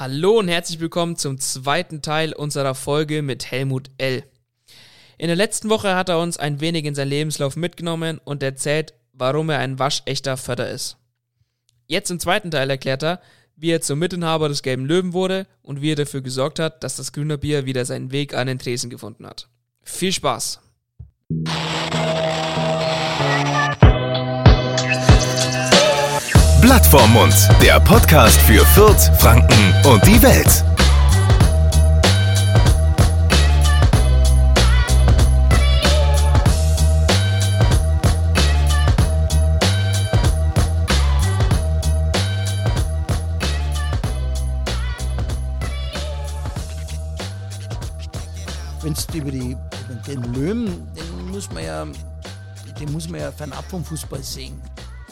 Hallo und herzlich willkommen zum zweiten Teil unserer Folge mit Helmut L. In der letzten Woche hat er uns ein wenig in seinen Lebenslauf mitgenommen und erzählt, warum er ein waschechter Förder ist. Jetzt im zweiten Teil erklärt er, wie er zum Mitinhaber des Gelben Löwen wurde und wie er dafür gesorgt hat, dass das Grüner Bier wieder seinen Weg an den Tresen gefunden hat. Viel Spaß! Blatt vorm Mund, der Podcast für Fürth, Franken und die Welt. Wenn es über, die, den Löwen, den muss man ja, den muss man ja fernab vom Fußball sehen.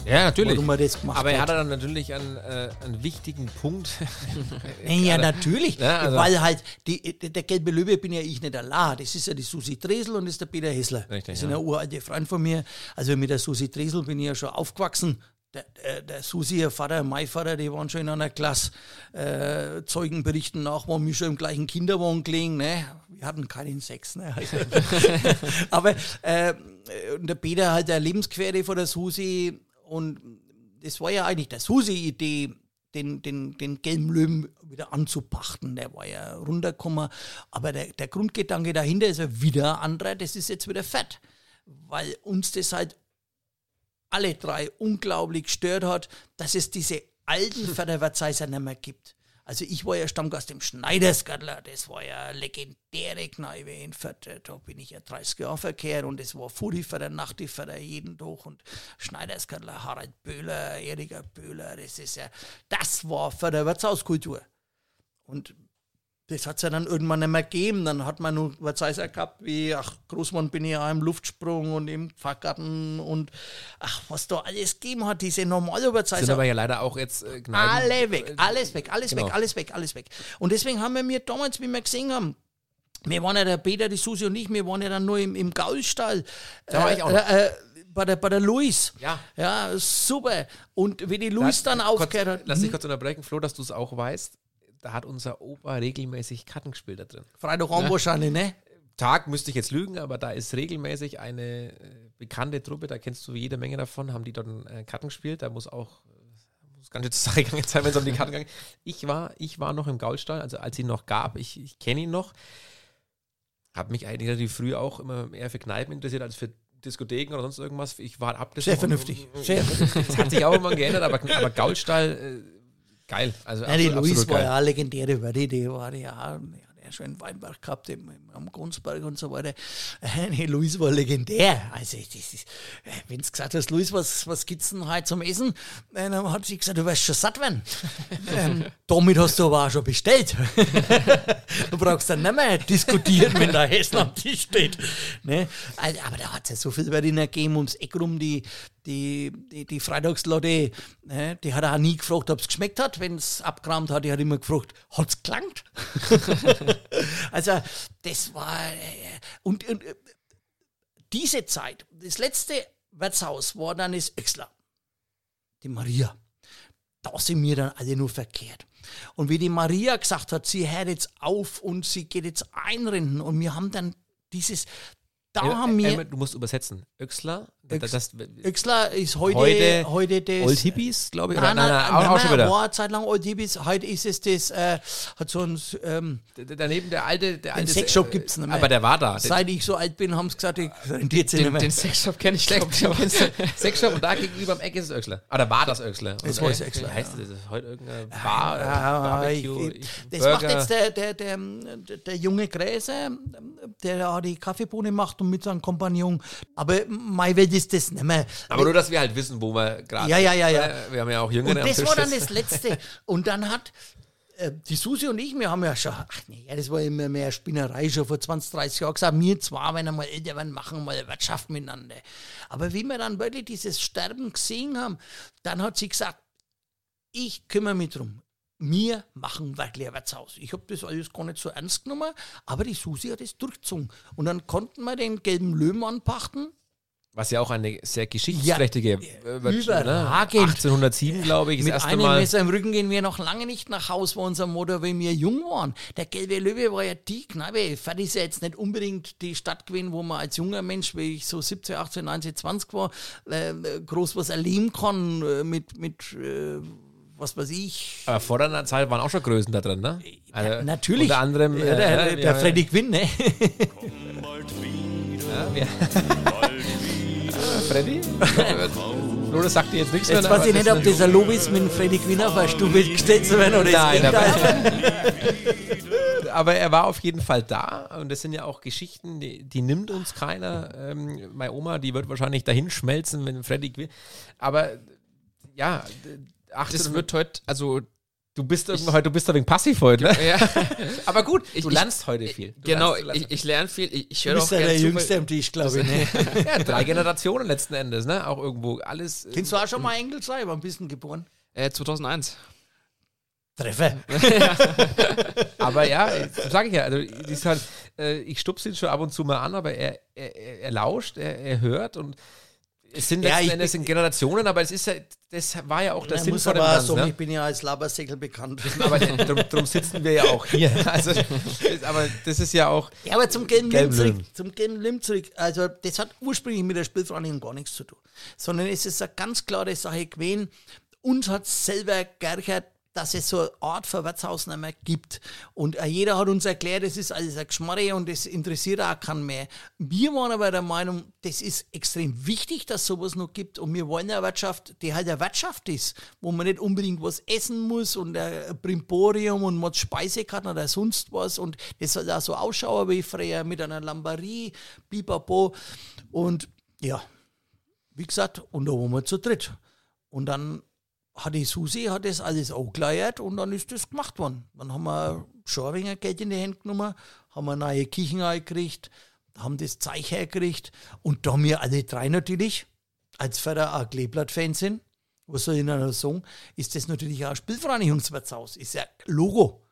Ja, natürlich. Warum er das gemacht Aber er hat. dann natürlich einen, äh, einen wichtigen Punkt. Ja, natürlich. Ja, also- Weil halt, die, der gelbe Löwe bin ja ich nicht allein. Das ist ja die Susi Dresel und das ist der Peter Hessler. Richtig, das sind ja. ja uralte Freunde von mir. Also mit der Susi Dresel bin ich ja schon aufgewachsen. Der, der, der Susi, ihr Vater, mein Vater, die waren schon in einer Klasse. Äh, Zeugenberichten nach waren wir schon im gleichen Kinderwagen gelegen. Ne? Wir hatten keinen Sex. Ne? Aber äh, und der Peter halt der Lebensquere von der Susi und das war ja eigentlich der Susi-Idee, den, den, den gelben Löwen wieder anzupachten. Der war ja runtergekommen. Aber der, der Grundgedanke dahinter ist ja wieder ein anderer. Das ist jetzt wieder fett. Weil uns das halt alle drei unglaublich gestört hat, dass es diese alten Förderwertzeiser nicht mehr gibt. Also ich war ja Stammgast im Schneidersgadler, das war ja legendäre Kneipe in Fürth, da bin ich ja 30 Jahre verkehrt und es war Furiförder, Nachtiförder jeden Tag und Schneidersgadler, Harald Böhler, Erika Böhler, das ist ja, das war Förderwirtshauskultur. Und das hat es ja dann irgendwann nicht mehr gegeben. Dann hat man nur was heißt er gehabt, wie, ach, Großmann bin ich ja im Luftsprung und im Pfarrgarten und ach, was da alles gegeben hat, diese normale sind Überzeiser. aber ja leider auch jetzt äh. Alle weg, alles weg, alles Genau. weg, alles weg, alles weg. Und deswegen haben wir mir damals, wie wir gesehen haben, wir waren ja der Peter, die Susi und ich, wir waren ja dann nur im, im Gaulstall. Da war ich auch noch. Äh, äh, bei der, bei der Luis. Ja. Ja, super. Und wie die Luis dann aufgehört hat, Lass dich kurz unterbrechen, Flo, dass du es auch weißt. Da hat unser Opa regelmäßig Karten gespielt da drin. Freitagabend wahrscheinlich, ne? Tag müsste ich jetzt lügen, aber da ist regelmäßig eine äh, bekannte Truppe, da kennst du jede Menge davon, haben die äh, Karten gespielt. Da muss auch äh, muss ganz schön gegangen sein, wenn es um die Karten ging. Ich war, ich war noch im Gaulstall, also als ihn noch gab, ich, ich kenne ihn noch. Habe mich eigentlich relativ früh auch immer eher für Kneipen interessiert als für Diskotheken oder sonst irgendwas. Ich war ab Sehr vernünftig. Sehr Das hat sich auch immer geändert, aber, aber Gaulstall, äh, geil. Also Ja, die absolut, Luis absolut war ja eine legendäre Wörter, die war ja, die schon in Weinberg gehabt, im, im, am Grundsberg und so weiter. Die Luis war legendär. Also, äh, wenn du gesagt hast, Luis, was, was gibt's denn heute zum Essen? Äh, Dann hat sie gesagt, du wirst schon satt werden. ähm, damit hast du aber auch schon bestellt. du brauchst dann nicht mehr diskutieren, wenn da Essen am Tisch steht. Ne? Also, aber da hat es ja so viel Wörter gegeben, ums Eck rum, die, die, die, die Freitagslotte, ne, die hat auch nie gefragt, ob es geschmeckt hat, wenn es abgerammt hat. Die hat immer gefragt, hat es gelangt? also, das war. äh, Und, und äh, diese Zeit, das letzte Wirtshaus war dann das Öxler, die Maria. Da sind wir dann alle nur verkehrt. Und wie die Maria gesagt hat, sie hört jetzt auf und sie geht jetzt einrennen und wir haben dann dieses, da Ja, haben wir. Du musst übersetzen. Öxler, Öx- das, Öxler ist heute, Heute heute, das. Old Hippies, glaube ich. Nein, nein, nein, auch, auch schon wieder. war eine Zeit lang Old Hippies. Heute ist es das, äh, hat so ein, ähm, Daneben der alte, der alte Sexshop äh, gibt's nicht mehr. Aber der war da. Den, seit ich so alt bin, haben sie gesagt, ich rentiert sich nicht Den, mehr. den Sexshop kenne ich, glaube ich. Sexshop und da gegenüber am Eck ist es Öxler. Ah, da war das Öxler. Das war äh, das Öxler, heißt das? Ist heute irgendeine Bar, äh, Ja, ich, Barbecue, ich, ich- das macht jetzt der, der, der, der, der junge Gräser, der die Kaffeebohne macht und mit seinem Kompagnon. Aber meine Welt ist das nicht mehr. Aber nur, dass wir halt wissen, wo wir gerade Ja, ja, ja, ja. Äh, Wir haben ja auch Jüngere Und das war dann das Letzte. Und dann hat äh, die Susi und ich, wir haben ja schon, ach nee, das war immer mehr Spinnerei, schon vor 20, 30 Jahren gesagt, wir zwar, wenn wir mal älter werden, machen mal Wirtschaft miteinander. Aber wie wir dann wirklich dieses Sterben gesehen haben, dann hat sie gesagt, ich kümmere mich drum. Wir machen wirklich ein Wirtshaus. Ich habe das alles gar nicht so ernst genommen, aber die Susi hat es durchgezogen. Und dann konnten wir den gelben Löwen anpachten Was ja auch eine sehr geschichtsträchtige äh, wird, überragend. 1807, glaube ich, das Mit erste einem Mal. Messer im Rücken gehen wir noch lange nicht nach Haus, war unser Motto, wenn wir jung waren. Der gelbe Löwe war ja die Kneipe. Fertig ist ja jetzt nicht unbedingt die Stadt gewesen, wo man als junger Mensch, wie ich so 17, 18, 19, 20 war, äh, groß was erleben kann äh, mit, mit äh, was weiß ich. Aber vor deiner Zeit waren auch schon Größen da drin, ne? Also, Natürlich. Unter anderem. Ja, der, äh, der ja, Freddy Quinn, ne? Ja, ja. Freddy? Nur das sagt dir jetzt nichts Jetzt mehr. weiß aber ich nicht, ob das ein Lob ist, mit dem Freddy Quinn auf eine Stufe gestellt zu werden oder Nein, aber- aber er war auf jeden Fall da und das sind ja auch Geschichten, die, die nimmt uns keiner. Ähm, meine Oma, die wird wahrscheinlich dahin schmelzen, wenn Freddy Quinn. Aber ja, ach, Das wird heute, also du bist irgendwie heute, du bist ein wenig passiv heute, ne? ja, Aber gut, Ich- du ich- lernst heute viel. Du genau, lernst, du lernst ich, ich lerne viel, ich, ich Du höre auch bist ja der Jüngste am Tisch, glaube ich. Ne? ja, drei Generationen letzten Endes, ne? Auch irgendwo alles. Kennst du auch schon mal Engel sein? Wann bist du geboren? äh, 2001. Treffer. Aber ja, sage ich ja, also halt, äh, ich stupse ihn schon ab und zu mal an, aber er, er, er er lauscht, er, er hört und es sind Ja, letzten Endes sind Generationen, aber es ist ja, das war ja auch der Ich Sinn von dem Ganzen. sagen, Ne? ich bin ja als Labersäckel bekannt. Aber drum, drum sitzen wir ja auch hier. Also, aber das ist ja auch, Ja, aber zum Gelben Lim zurück. Zum gelben Lim zurück. Also, das hat ursprünglich mit der Spielvereinigung gar nichts zu tun. Sondern es ist eine ganz klare Sache gewesen. Uns hat selber geärgert, dass es so eine Art von Wirtshaus nicht mehr gibt. Und äh, jeder hat uns erklärt, das ist alles ein Geschmarre und das interessiert auch keinen mehr. Wir waren aber der Meinung, das ist extrem wichtig, dass sowas noch gibt. Und wir wollen eine Wirtschaft, die halt eine Wirtschaft ist, wo man nicht unbedingt was essen muss und ein Brimborium und man Speisekarten oder sonst was. Und das soll auch so ausschauen wie früher mit einer Lambarie, Bipapo. Und ja, wie gesagt, und da waren wir zu dritt. Und dann hat die Susi hat das alles angeleiert und dann ist das gemacht worden. Dann haben wir wenig Geld in die Hände genommen, haben wir neue Küchen gekriegt, haben das Zeug hergekriegt und da wir alle drei natürlich als Förder auch Kleeblatt-Fans sind, was soll ich noch sagen, ist das natürlich auch ein Spielvereinigungswirtshaus, ist ja Logo.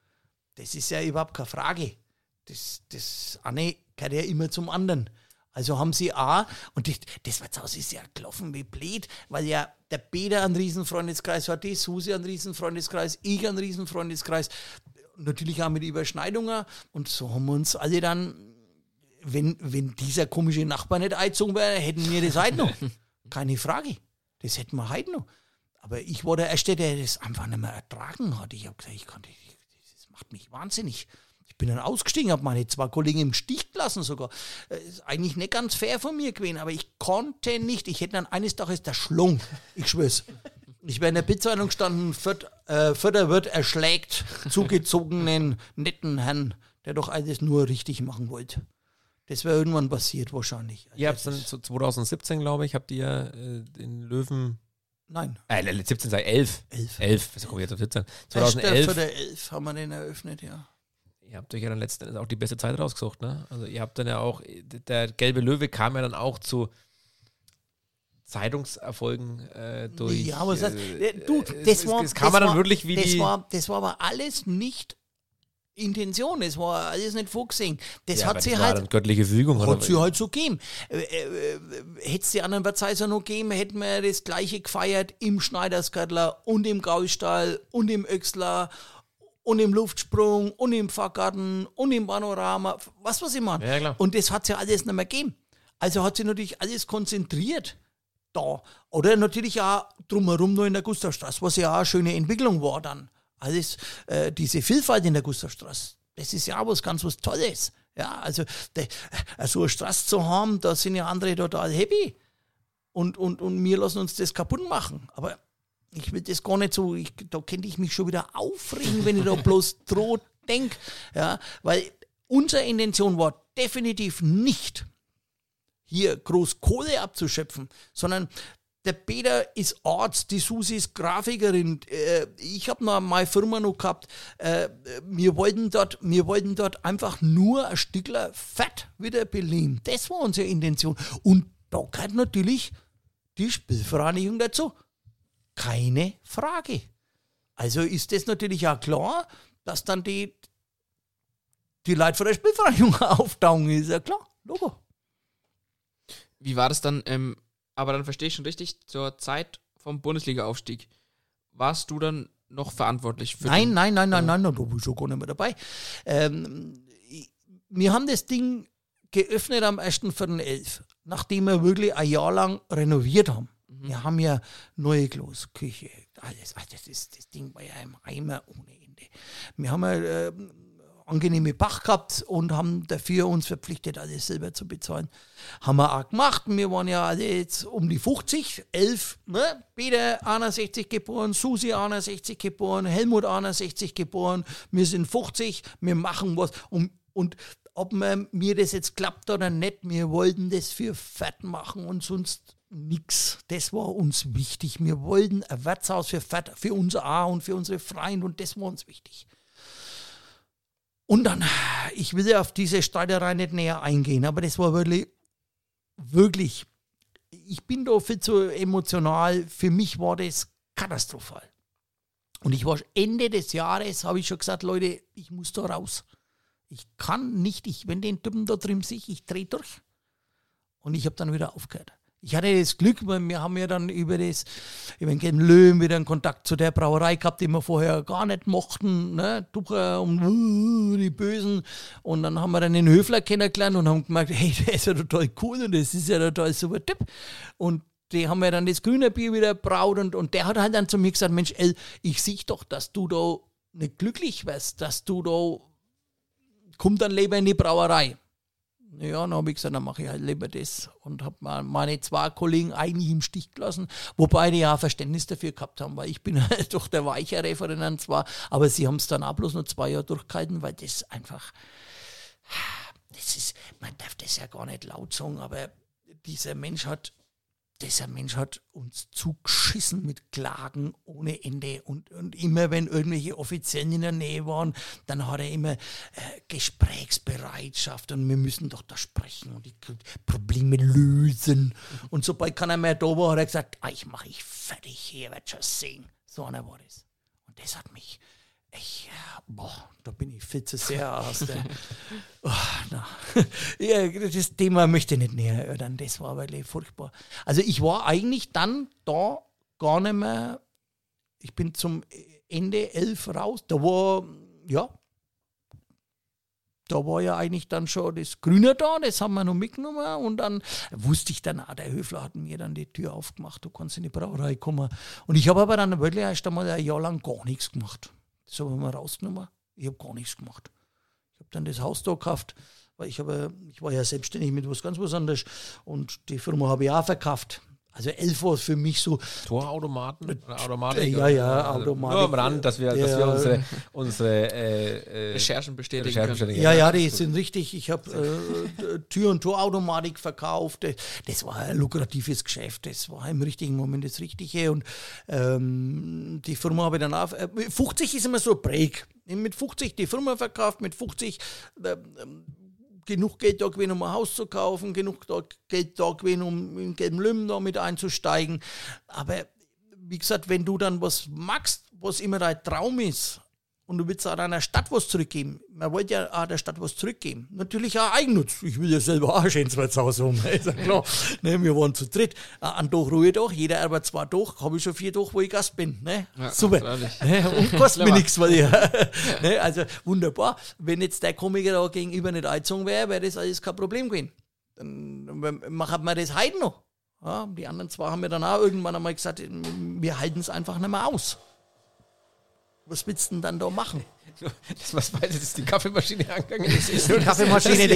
Das ist ja überhaupt keine Frage. Das, das eine gehört ja immer zum anderen. Also haben sie auch, und das, das Wirtshaus ist ja gelaufen wie blöd, weil ja der Peter einen Riesenfreundeskreis hat, die Susi einen Riesenfreundeskreis, ich einen Riesenfreundeskreis, natürlich auch mit Überschneidungen. Und so haben wir uns alle dann, wenn, wenn dieser komische Nachbar nicht eingezogen wäre, hätten wir das heute noch. Keine Frage. Das hätten wir heute noch. Aber ich war der Erste, der das einfach nicht mehr ertragen hat. Ich habe gesagt, ich kann das, das macht mich wahnsinnig. Ich bin dann ausgestiegen, habe meine zwei Kollegen im Stich gelassen sogar. Äh, Ist eigentlich nicht ganz fair von mir gewesen, aber ich konnte nicht. Ich hätte dann eines Tages der Schlung. Ich schwör's. Ich wäre in der Pizzaitung gestanden, Viert, äh, wird erschlägt, zugezogenen, netten Herrn, der doch alles nur richtig machen wollte. Das wäre irgendwann passiert wahrscheinlich. Ihr habt dann zu 2017, glaube ich, habt ihr äh, den Löwen, Nein, äh, 17 sei 11. elf. 11, wieso komme ich jetzt auf 17? 2011. 2011. 11 haben wir den eröffnet, ja. Ihr habt euch ja dann letzten Endes auch die beste Zeit rausgesucht, ne? Also ihr habt dann ja auch, der gelbe Löwe kam ja dann auch zu Zeitungserfolgen äh, durch. Ja, aber das, äh, äh, du, das war. Es kam das dann war, wirklich wie das die. War, das war aber alles nicht Intention, das war alles nicht vorgesehen. Das ja, hat sie das war halt. dann göttliche Fügung, Hat sie halt so gegeben. Äh, äh, äh, Hätte es die anderen Verzeihser noch gegeben, hätten wir das gleiche gefeiert im Schneidersgärtler und im Gaustall und im Öxler und im Luftsprung und im Fahrgarten und im Panorama. Was, was ich meine. Ja. Und das hat sie alles nicht mehr gegeben. Also hat sie natürlich alles konzentriert da. Oder natürlich auch drumherum noch in der Gustavstraße, was ja auch eine schöne Entwicklung war dann. Alles, äh, diese Vielfalt in der Gustavstraße, das ist ja auch was ganz was Tolles. Ja, also de, äh, so eine Straße zu haben, da sind ja andere total happy. Und, und, und wir lassen uns das kaputt machen. Aber ich will das gar nicht so, ich, da könnte ich mich schon wieder aufregen, wenn ich da bloß droh denke. Ja, weil unsere Intention war definitiv nicht, hier groß Kohle abzuschöpfen, sondern der Peter ist Arzt, die Susi ist Grafikerin. Äh, ich habe noch meine Firma noch gehabt. Äh, wir, wollten dort, wir wollten dort einfach nur ein Stückler Fett wieder beleben. Das war unsere Intention. Und da gehört natürlich die Spielvereinigung dazu. Keine Frage. Also ist das natürlich auch klar, dass dann die, die Leute von der Spielvereinigung auftauchen, ist ja klar. Logo. Wie war das dann, ähm, aber dann verstehe ich schon richtig, zur Zeit vom Bundesliga-Aufstieg, warst du dann noch verantwortlich für Nein, den- nein, nein, nein, nein, da bin ich schon gar nicht mehr dabei. Ähm, wir haben das Ding geöffnet am 1.4.11, nachdem wir wirklich ein Jahr lang renoviert haben. Wir haben ja neue Klos, Küche, alles. Also das, ist, das Ding war ja im Eimer ohne Ende. Wir haben ja äh, angenehme Bach gehabt und haben dafür uns verpflichtet, alles selber zu bezahlen. Haben wir auch gemacht. Wir waren ja alle jetzt um die 50, 11, ne? Peter 61 geboren, Susi 61 geboren, Helmut 61 geboren. Wir sind 50, wir machen was. Und, und ob mir das jetzt klappt oder nicht, wir wollten das für Fett machen und sonst nix. Das war uns wichtig. Wir wollten ein Wirtshaus für für uns auch und für unsere Freunde und das war uns wichtig. Und dann, ich will ja auf diese Streiterei nicht näher eingehen, aber das war wirklich, wirklich, ich bin da viel zu emotional. Für mich war das katastrophal. Und ich war Ende des Jahres, habe ich schon gesagt, Leute, ich muss da raus. Ich kann nicht, ich, wenn den Typen da drin sehe, ich drehe durch. Und ich habe dann wieder aufgehört. Ich hatte das Glück, wir haben ja dann über das, über den Löwen wieder einen Kontakt zu der Brauerei gehabt, die wir vorher gar nicht mochten, ne, Tucher und uh, die Bösen. Und dann haben wir dann den Höfler kennengelernt und haben gemerkt, hey, der ist ja total cool und das ist ja total super Typ. Und die haben ja dann das grüne Bier wieder braut und, und der hat halt dann zu mir gesagt, Mensch, El, ich sehe doch, dass du da nicht glücklich wirst, dass du da, komm dann lieber in die Brauerei. Ja, dann habe ich gesagt, dann mache ich halt lieber das und habe meine zwei Kollegen eigentlich im Stich gelassen, wobei die ja Verständnis dafür gehabt haben, weil ich bin halt doch der weichere von denen zwar, aber sie haben es dann auch bloß nur zwei Jahre durchgehalten, weil das einfach, das ist, man darf das ja gar nicht laut sagen, aber dieser Mensch hat dieser Mensch hat uns zugeschissen mit Klagen ohne Ende. Und, und immer, wenn irgendwelche Offiziellen in der Nähe waren, dann hat er immer äh, Gesprächsbereitschaft und wir müssen doch da sprechen und die Probleme lösen. Und sobald keiner mehr da war, hat er gesagt, ah, ich mache ich fertig, ihr werdet schon sehen. So einer war das. Und das hat mich, ich, ja, boah, da bin ich viel zu sehr aus der. Oh. Ja, das Thema möchte ich nicht näher erörtern. Das war wirklich furchtbar. Also ich war eigentlich dann da gar nicht mehr. Ich bin zum Ende elf raus. Da war, ja, da war ja eigentlich dann schon das Grüne da, das haben wir noch mitgenommen und dann wusste ich dann, ah, der Höfler hat mir dann die Tür aufgemacht, du kannst in die Brauerei kommen. Und ich habe aber dann wirklich erst einmal ein Jahr lang gar nichts gemacht. Das haben wir mal rausgenommen. Ich habe gar nichts gemacht. Ich habe dann das Haus da gekauft, weil ich, habe, ich war ja selbstständig mit was ganz was anderes und die Firma habe ich auch verkauft. Also elf war für mich so, Torautomaten oder Automatik? Ja, ja, Also Automatik. Nur am Rand, dass wir, dass wir unsere, unsere äh, äh, Recherchen bestätigen Recherchen können. bestätigen. Ja, ja, die sind richtig. Ich habe äh, Tür- und Torautomatik verkauft. Das war ein lukratives Geschäft. Das war im richtigen Moment das Richtige. Und ähm, die Firma habe ich dann auf. Äh, 50 ist immer so ein Break. Mit 50 die Firma verkauft, mit 50 äh, genug Geld da gewesen, um ein Haus zu kaufen, genug Geld da gewesen, um in Lümmen da mit einzusteigen. Aber wie gesagt, wenn du dann was magst, was immer dein Traum ist, und du willst auch deiner Stadt was zurückgeben. Man wollte ja auch der Stadt was zurückgeben. Natürlich auch Eigennutz. Ich will ja selber auch ein schönes Wirtshaus haben. Ist ja klar. ne, wir waren zu dritt. An Tag ruhe doch. Jeder arbeitet zwei Tage. Habe ich schon vier Tage, wo ich Gast bin. Ne? Ja, Super. Ne? Und kostet mir nichts. Weil ich, ne? Also wunderbar. Wenn jetzt der Komiker da gegenüber nicht eingezogen wäre, wäre das alles kein Problem gewesen. Dann machen wir das heute noch. Ja, die anderen zwei haben mir dann auch irgendwann einmal gesagt, wir halten es einfach nicht mehr aus. Was willst du denn dann da machen? das, was weiß ich, dass die Kaffeemaschine angegangen ist. ist die Kaffeemaschine, die,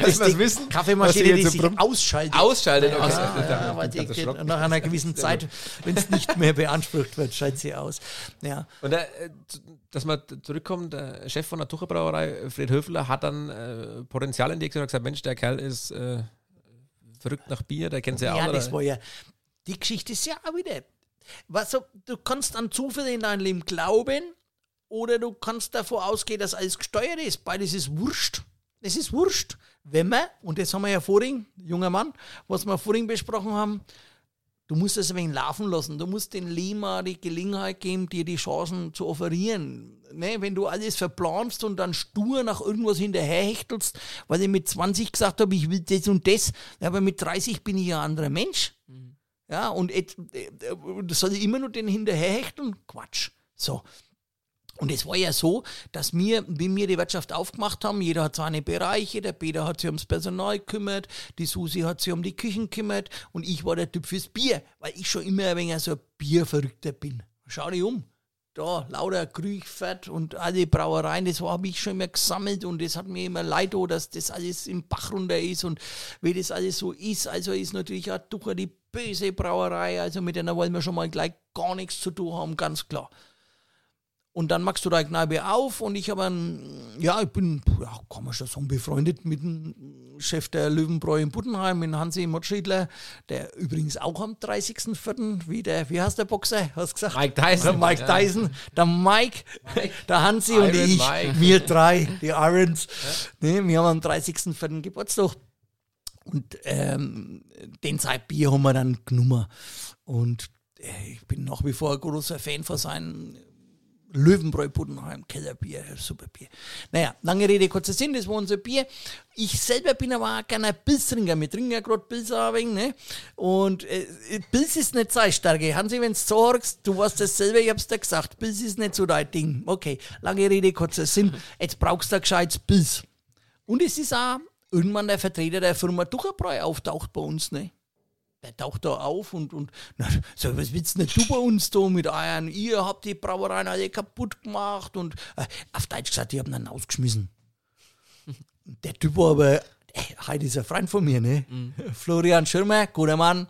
ist wir's die wissen, Kaffeemaschine, die sich so ausschaltet. Ausschaltet, okay. Ja, Da- ja, ganz geht, nach einer gewissen Zeit, wenn es nicht mehr beansprucht wird, schaltet sie aus. Ja. Und da, äh, dass man zurückkommt, der Chef von der Tucher Brauerei, Fred Höfler, hat dann äh, Potenzial entdeckt und hat gesagt, Mensch, der Kerl ist äh, verrückt nach Bier, der kennt sie ja, ja, auch. das oder? war ja, die Geschichte ist ja auch wieder, weißt du, kannst an Zufall in deinem Leben glauben oder du kannst davon ausgehen, dass alles gesteuert ist. Beides ist wurscht. Es ist wurscht. Wenn man, und das haben wir ja vorhin, junger Mann, was wir vorhin besprochen haben, Du musst es ein wenig laufen lassen. Du musst den Lima die Gelegenheit geben, dir die Chancen zu offerieren. Ne? Wenn du alles verplanst und dann stur nach irgendwas hinterherhechtelst, weil ich mit 20 gesagt habe, ich will das und das, aber mit 30 bin ich ein anderer Mensch. Ja, und et, äh, soll ich immer nur den hinterherhechteln? Quatsch. So. Und es war ja so, dass wir, wie wir die Wirtschaft aufgemacht haben, jeder hat seine Bereiche, der Peter hat sich ums Personal gekümmert, die Susi hat sich um die Küchen gekümmert und ich war der Typ fürs Bier, weil ich schon immer ein wenig so ein Bierverrückter bin. Schau dich um. Da, lauter Krüchfett und alle Brauereien, das habe ich schon immer gesammelt und das hat mir immer leid, oh, dass das alles im Bach runter ist und wie das alles so ist. Also ist natürlich auch Ducher die böse Brauerei, also mit der wollen wir schon mal gleich gar nichts zu tun haben, ganz klar. Und dann machst du da Kneipe auf und ich habe einen, ja, ich bin, ja, kann man schon sagen, befreundet mit dem Chef der Löwenbräu in Buddenheim, mit Hansi Motschriedler, der übrigens auch am 30.04., wie der, wie heißt der Boxer, hast gesagt? Mike Tyson. Der Mike Tyson, der Mike, der Hansi und Iron ich, Mike. wir drei, die Irons. Ne, wir haben am 30.04. Geburtstag. Und ähm, den Zeitbier haben wir dann genommen. Und äh, ich bin nach wie vor ein großer Fan von seinen Löwenbräu Buddenheim, Kellerbier, super Bier. Naja, lange Rede, kurzer Sinn, das war unser Bier. Ich selber bin aber auch gerne Pilztrinker. Wir trinken ja gerade Pilz auch ein ne? Und äh, Pilz ist nicht seine Stärke. Hansi, wenn du so horchst, du weißt das selber, ich hab's dir gesagt, Pilz ist nicht so dein Ding. Okay, lange Rede, kurzer Sinn. Jetzt brauchst du ein gescheites Pilz. Und es ist auch irgendwann der Vertreter der Firma Ducherbräu auftaucht bei uns, ne? Der taucht da auf und, und na, so, was willst denn du bei uns da mit Eiern? Ihr habt die Brauereien alle kaputt gemacht und äh, auf Deutsch gesagt, die haben dann ausgeschmissen. Der Typ war aber, äh, heute ist ein Freund von mir, ne? Florian Schirmer, guter Mann.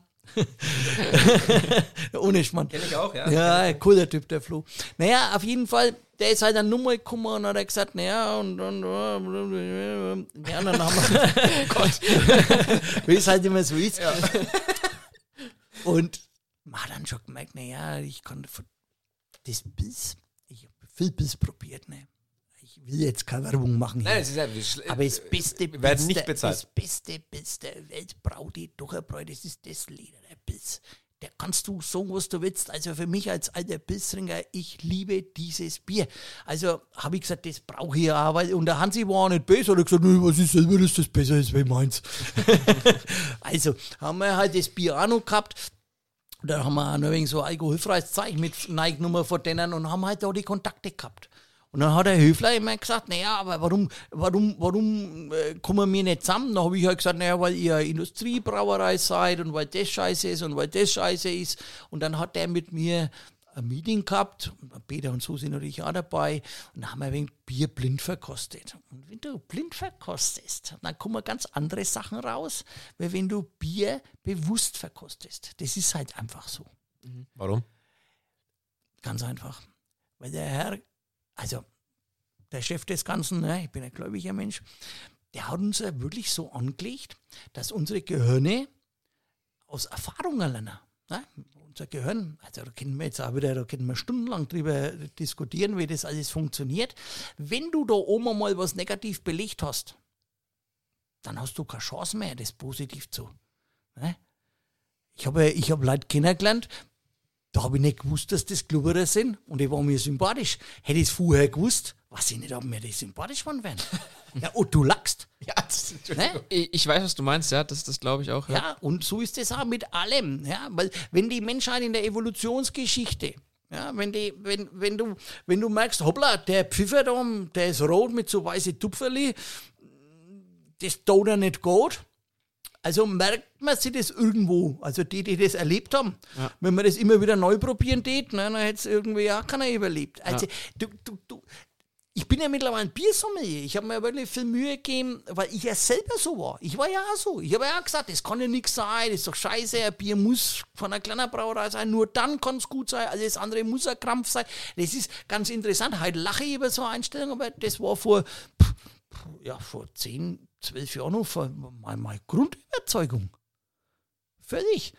Ohne Schmarrn. Kenn ich auch, ja. Ja, cooler Typ, der Flo. Naja, auf jeden Fall, der ist halt dann nur mal gekommen und hat gesagt, naja, und dann, ja, und dann haben wir, Gott, wie es halt immer so ist. Und man hat dann schon gemerkt, naja, ich kann das Biss, ich habe viel Biss probiert, ne. Ich will jetzt keine Werbung machen. Nein, es ist schl- Aber das beste wir werden Biss nicht der- bezahlt. Das beste Biss der Welt, Braudi, Ducherbräu, das ist das Leder, der Biss. Der kannst du sagen, was du willst. Also für mich als alter Bissringer, ich liebe dieses Bier. Also habe ich gesagt, das brauche ich ja. Und der Hansi war auch nicht. Hat er gesagt, nee, was ist selber, dass das besser ist wie meins. also haben wir halt das Bier auch noch gehabt. Und dann haben wir auch noch ein wenig so alkoholfreies Zeichen mit Nike-Nummer von denen und haben halt da die Kontakte gehabt. Und dann hat der Höfler immer gesagt, naja, aber warum, warum, warum äh, kommen wir nicht zusammen? Dann habe ich halt gesagt, naja, weil ihr Industriebrauerei seid und weil das scheiße ist und weil das scheiße ist. Und dann hat der mit mir ein Meeting gehabt, und Peter und Susi natürlich auch dabei, und dann haben wir ein wenig Bier blind verkostet. Und wenn du blind verkostest, dann kommen ganz andere Sachen raus, wie wenn du Bier bewusst verkostest. Das ist halt einfach so. Warum? Ganz einfach. Weil der Herr, also der Chef des Ganzen, ne, ich bin ein gläubiger Mensch, der hat uns ja wirklich so angelegt, dass unsere Gehirne aus Erfahrungen lernen. Ne? Unser Gehirn, also da können wir jetzt auch wieder, da können wir stundenlang drüber diskutieren, wie das alles funktioniert. Wenn du da oben mal was negativ belegt hast, dann hast du keine Chance mehr, das positiv zu. Ne? Ich habe ich hab Leute kennengelernt, da habe ich nicht gewusst, dass das Glubberer sind und die waren mir sympathisch. Hätte ich es vorher gewusst, weiß ich nicht, ob mir die sympathisch waren wären. ja, und du lachst. Ja, das, Ne? Ich, ich weiß, was du meinst, ja, das, das glaube ich auch. Ja. Ja, und so ist es auch mit allem. Ja, weil wenn die Menschheit in der Evolutionsgeschichte, ja, wenn, die, wenn, wenn, du, wenn du merkst, hoppla, der Pfiffer da, der ist rot mit so weißen Tupferli, das tut er nicht gut. Also merkt man sich das irgendwo, also die, die das erlebt haben. Wenn man das immer wieder neu probieren tät, ne, dann hätte es irgendwie auch keiner überlebt. Also du, du, du, ich bin ja mittlerweile ein Biersommelier. Ich habe mir wirklich viel Mühe gegeben, weil ich ja selber so war. Ich war ja auch so. Ich habe ja auch gesagt, das kann ja nichts sein, das ist doch scheiße, ein Bier muss von einer kleinen Brauerei sein, nur dann kann es gut sein, alles andere muss ein Krampf sein. Das ist ganz interessant. Heute lache ich über so eine Einstellung, aber das war vor, ja, vor 10, 12 Jahren noch meine, meine Grundüberzeugung. Völlig.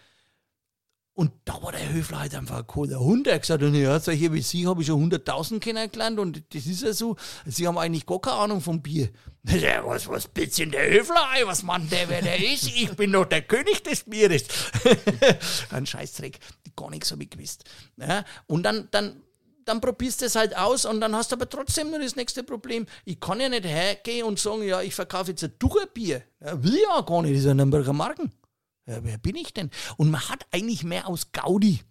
Und da war der Höfler halt einfach ein cooler Hund. Er hat gesagt, ja, solche wie Sie habe ich schon 100.000 kennengelernt und das ist ja so. Sie haben eigentlich gar keine Ahnung vom Bier. Was, was denn der Höfler ein? Was meint der, wer der ist? Ich bin doch der König des Bieres. ein Scheißdreck. Gar nichts habe ich gewusst. Ja, und dann, dann, dann probierst du es halt aus und dann hast du aber trotzdem nur das nächste Problem. Ich kann ja nicht hergehen und sagen, ja, ich verkaufe jetzt ein Ducherbier. Ja, will ja gar nicht, das ist ein Nürnberger Marken. Ja, wer bin ich denn? Und man hat eigentlich mehr aus Gaudi.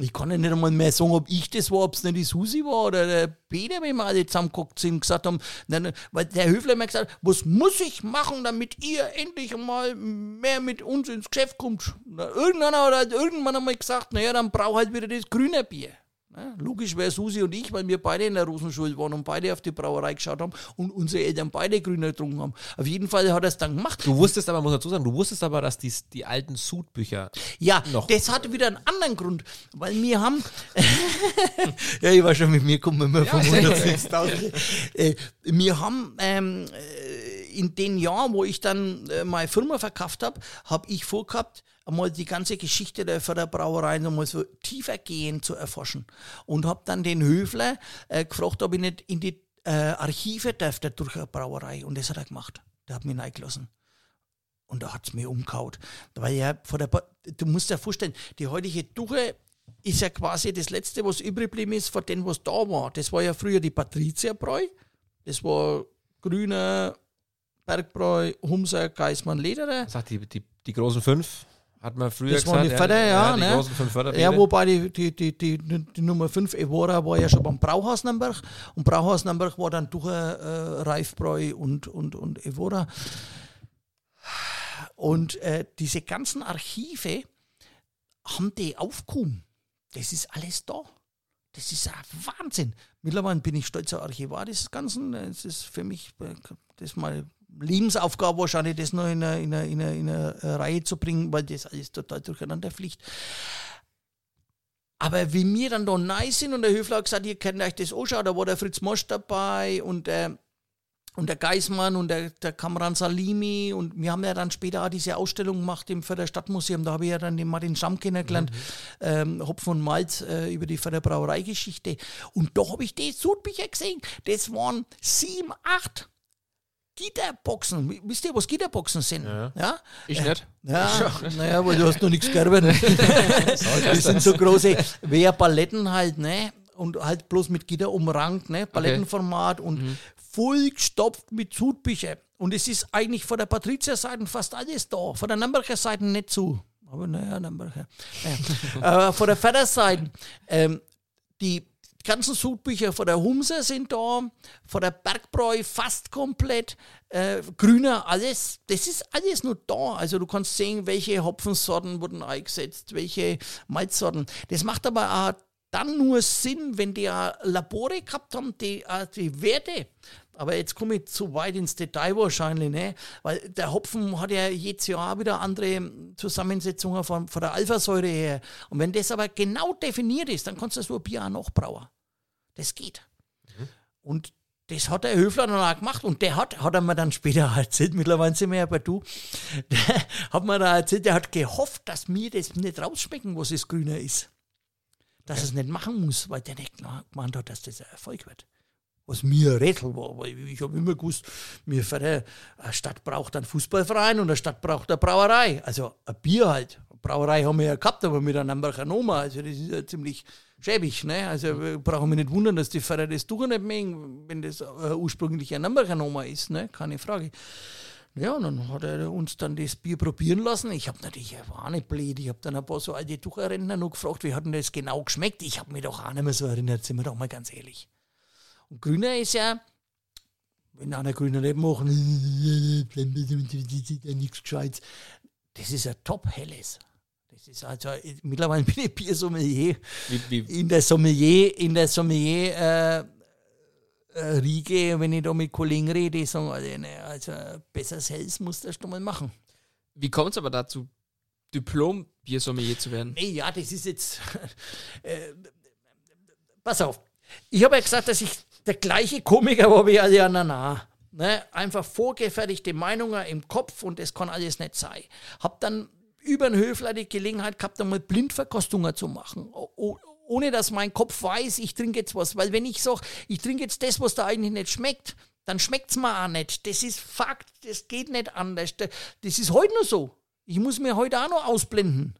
Ich kann ja nicht einmal mehr sagen, ob ich das war, ob es nicht die Susi war oder der Peter, wenn wir alle zusammengeguckt sind gesagt haben, nein, weil der Höfler mir gesagt hat, was muss ich machen, damit ihr endlich einmal mehr mit uns ins Geschäft kommt? Na, irgendeiner hat halt irgendwann einmal gesagt, naja, dann brauch halt wieder das grüne Bier. Ja, logisch wäre Susi und ich, weil wir beide in der Rosenschule waren und beide auf die Brauerei geschaut haben und unsere Eltern beide Grüne getrunken haben. Auf jeden Fall hat er es dann gemacht. Du wusstest aber, muss dazu sagen, du wusstest aber, dass die, die alten Sudbücher Ja, noch. das hatte wieder einen anderen Grund, weil wir haben, ja, ich war schon mit mir, kommen immer vom 106.000. äh, wir haben ähm, äh, in den Jahren, wo ich dann äh, meine Firma verkauft habe, habe ich vorgehabt, einmal die ganze Geschichte der Förderbrauerei nochmal so tiefergehend zu erforschen. Und habe dann den Höfler äh, gefragt, ob ich nicht in die äh, Archive darf der Durcher Brauerei. Und das hat er gemacht. Der hat mich reingelassen. Und da hat es mir umgehauen. Weil ja vor der du musst dir vorstellen, die heutige Duche ist ja quasi das Letzte, was übrig geblieben ist von dem, was da war. Das war ja früher die Patrizierbräu. Das war grüner Bergbräu, Humser, Geismann, Lederer. sagt die, die, die großen fünf, hat man früher Das gesagt. waren die Förder, ja, die ne? großen fünf. Ja, wobei die, die, die, die, die Nummer 5 Evora war ja schon beim Brauhaus Nürnberg und Brauhaus Nürnberg war dann durch äh, Reifbräu und, und, und Evora. Und äh, diese ganzen Archive haben die aufgekommen. Das ist alles da. Das ist ein Wahnsinn. Mittlerweile bin ich stolzer Archivar des Ganzen. Das ist für mich äh, das meine Lebensaufgabe wahrscheinlich, das noch in eine, in eine, in eine, in eine Reihe zu bringen, weil das alles total durcheinander fliegt. Aber wie wir dann da nice sind und der Höfler hat gesagt, ihr könnt euch das anschauen, da war der Fritz Mosch dabei und der, und der Geismann und der, der Kamran Salimi und wir haben ja dann später auch diese Ausstellung gemacht im Förderstadtmuseum, da habe ich ja dann den Martin Schamm kennengelernt, ähm, Hopfen und Malz äh, über die Förderbrauereigeschichte und da habe ich die Sudbücher gesehen, das waren sieben, acht Gitterboxen. Wisst ihr, was Gitterboxen sind? Ja. Ich nicht. Ja, naja, weil du hast noch nichts gerben. das sind so große Wehrpaletten halt, ne? Und halt bloß mit Gitter umrankt, ne? Palettenformat und vollgestopft mit Zutbücher. Und es ist eigentlich von der Patrizierseite fast alles da. Von der Nürnberger Seite nicht so. Aber naja, Nürnberger. Naja. äh, von der Förderseite. Ähm, die ganzen Sudbücher von der Humse sind da, von der Bergbräu fast komplett, äh, Grüner alles, das ist alles nur da. Also du kannst sehen, welche Hopfensorten wurden eingesetzt, welche Malzsorten. Das macht aber auch dann nur Sinn, wenn die Labore gehabt haben, die, die Werte. Aber jetzt komme ich zu weit ins Detail wahrscheinlich, ne? Weil der Hopfen hat ja jedes Jahr wieder andere Zusammensetzungen von, von der Alphasäure her. Und wenn das aber genau definiert ist, dann kannst du so ein Bier auch nachbrauen. Das geht. Und das hat der Höfler dann auch gemacht und der hat, hat er mir dann später erzählt, mittlerweile sind wir ja bei du, der hat mir da erzählt, der hat gehofft, dass mir das nicht rausschmecken, was das Grüne ist. Dass er es nicht machen muss, weil der nicht gemeint hat, dass das ein Erfolg wird. Was mir ein Rätsel war, weil ich habe immer gewusst, mir für eine Stadt braucht einen Fußballverein und eine Stadt braucht eine Brauerei. Also ein Bier halt. Eine Brauerei haben wir ja gehabt, aber mit einer Nürnberger Nummer. Also das ist ja ziemlich schäbig. Ne? Also wir brauchen wir nicht wundern, dass die Pfarrer das Tuch nicht mögen, wenn das äh, ursprünglich Nürnberger Nummer ist. Ne? Keine Frage. Ja, und dann hat er uns dann das Bier probieren lassen. Ich habe natürlich, er war nicht blöd. Ich habe dann ein paar so alte Tucherrentner noch gefragt, wie hat denn das genau geschmeckt? Ich habe mich doch auch nicht mehr so erinnert, sind wir doch mal ganz ehrlich. Und Grüner ist ja, wenn einer Grüner nicht machen, nichts Gescheites. Das ist ein Top-Helles. Das ist also, mittlerweile bin ich Biersommelier. Wie, wie, In der Sommelier, in der Sommelier, äh, äh, Riege, wenn ich da mit Kollegen rede, die sagen, also, ne, also besser Helles musst du erst einmal machen. Wie kommt es aber dazu, Diplom-Biersommelier zu werden? Nee, ja, das ist jetzt. Äh, pass auf. Ich habe ja gesagt, dass ich der gleiche Komiker war wie Aliana Nah. Ne? Einfach vorgefertigte Meinungen im Kopf und das kann alles nicht sein. Hab dann über den Höfler die Gelegenheit gehabt, einmal Blindverkostungen zu machen. O ohne dass mein Kopf weiß, ich trinke jetzt was. Weil wenn ich sage, ich trinke jetzt das, was da eigentlich nicht schmeckt, dann schmeckt es mir auch nicht. Das ist Fakt, das geht nicht anders. Das ist heute nur so. Ich muss mir heute auch noch ausblenden,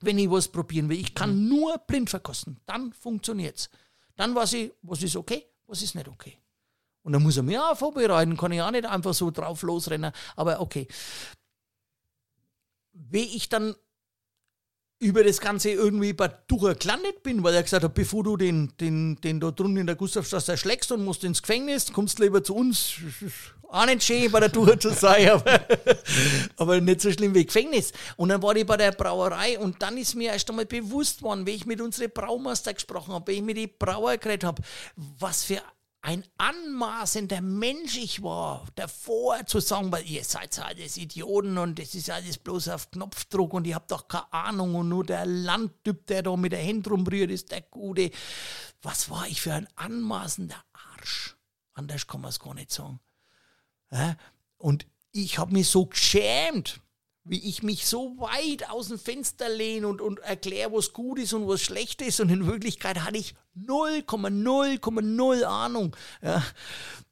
wenn ich was probieren will. Ich kann nur blind verkosten. Dann funktioniert es. Dann weiß ich, was ist okay, was ist nicht okay. Und dann muss er mir auch vorbereiten, kann ich auch nicht einfach so drauf losrennen. Aber okay. Wie ich dann über das Ganze irgendwie bei Tucher gelandet bin, weil er gesagt hat, bevor du den, den, den da drunten in der Gustavstraße erschlägst und musst ins Gefängnis, kommst lieber zu uns. Auch nicht schön, bei der Tucher zu sein, aber, aber nicht so schlimm wie Gefängnis. Und dann war ich bei der Brauerei und dann ist mir erst einmal bewusst worden, wie ich mit unseren Braumeister gesprochen habe, wie ich mit den Brauer geredet habe, was für ein anmaßender Mensch ich war, davor zu sagen, weil ihr seid alles Idioten und das ist alles bloß auf Knopfdruck und ihr habt doch keine Ahnung und nur der Landtyp, der da mit der Hand rumrührt, ist der Gute. Was war ich für ein anmaßender Arsch? Anders kann man es gar nicht sagen. Und ich habe mich so geschämt wie ich mich so weit aus dem Fenster lehne und, und erkläre, was gut ist und was schlecht ist. Und in Wirklichkeit hatte ich 0,0,0 Ahnung. Ja.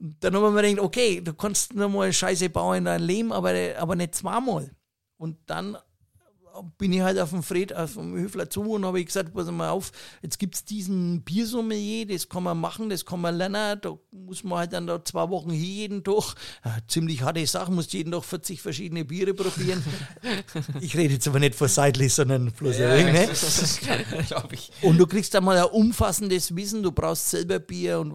Dann haben wir mir gedacht, okay, du kannst nur mal Scheiße bauen in deinem Leben, aber, aber nicht zweimal. Und dann bin ich halt auf dem Fred, auf dem Höfler zu und habe gesagt, pass mal auf, jetzt gibt es diesen Biersommelier, das kann man machen, das kann man lernen, da muss man halt dann da zwei Wochen hier jeden Tag, ja, ziemlich harte Sache, muss jeden Tag 40 verschiedene Biere probieren. ich rede jetzt aber nicht von Seidlich, sondern bloß ja, ne? Und du kriegst dann mal ein umfassendes Wissen, du brauchst selber Bier und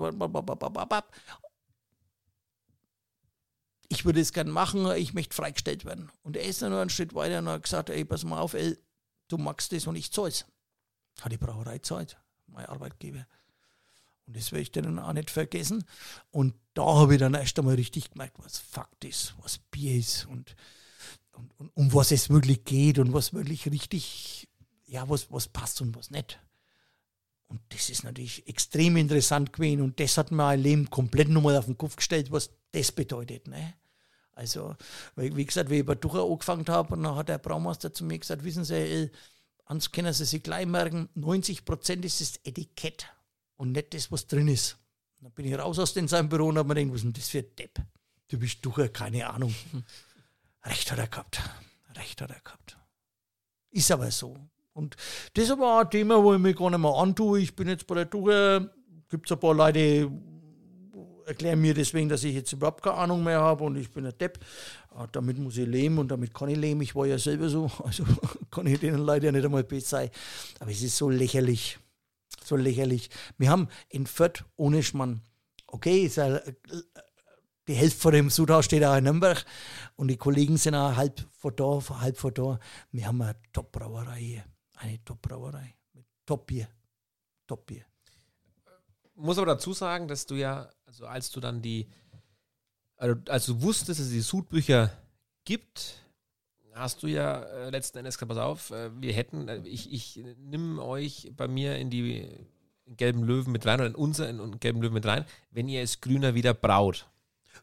ich würde es gern machen, ich möchte freigestellt werden. Und er ist dann noch einen Schritt weiter und hat gesagt, ey, pass mal auf, ey, du magst das und ich zahl's. Hat die Brauerei zahlt, mein Arbeitgeber. Und das werde ich dann auch nicht vergessen. Und da habe ich dann erst einmal richtig gemerkt, was Fakt ist, was Bier ist und, und, und um was es wirklich geht und was wirklich richtig, ja, was, was passt und was nicht. Und das ist natürlich extrem interessant gewesen und das hat mir mein Leben komplett nochmal auf den Kopf gestellt, was das bedeutet. Ne? Also, wie gesagt, wie ich bei Ducher angefangen habe, und dann hat der Braumeister zu mir gesagt, wissen Sie, ey, ans können Sie sich gleich merken, 90 Prozent ist das Etikett und nicht das, was drin ist. Dann bin ich raus aus seinem Büro und habe mir gedacht, was ist denn das für ein Depp? Du bist Ducher, keine Ahnung. Recht hat er gehabt. Recht hat er gehabt. Ist aber so. Und das ist aber ein Thema, wo ich mich gar nicht mehr antue. Ich bin jetzt bei der Ducher, gibt es ein paar Leute, erklären mir deswegen, dass ich jetzt überhaupt keine Ahnung mehr habe und ich bin ein Depp. Ah, damit muss ich leben und damit kann ich leben. Ich war ja selber so, also kann ich denen leider nicht einmal sein. Aber es ist so lächerlich. So lächerlich. Wir haben in Fürth ohne Schmann, okay, ist ja, die Hälfte von dem Sudhaus steht auch in Nürnberg und die Kollegen sind auch halb vor da, halb vor da. Wir haben eine Top-Brauerei hier. Eine Top-Brauerei. Top-Bier. Top-Bier. Muss aber dazu sagen, dass du ja also als du dann die, also als du wusstest, dass es die Sudbücher gibt, hast du ja äh, letzten Endes gesagt, pass auf, äh, wir hätten, äh, ich, ich nehme euch bei mir in die gelben Löwen mit rein oder in unser in, in gelben Löwen mit rein, wenn ihr es grüner wieder braut.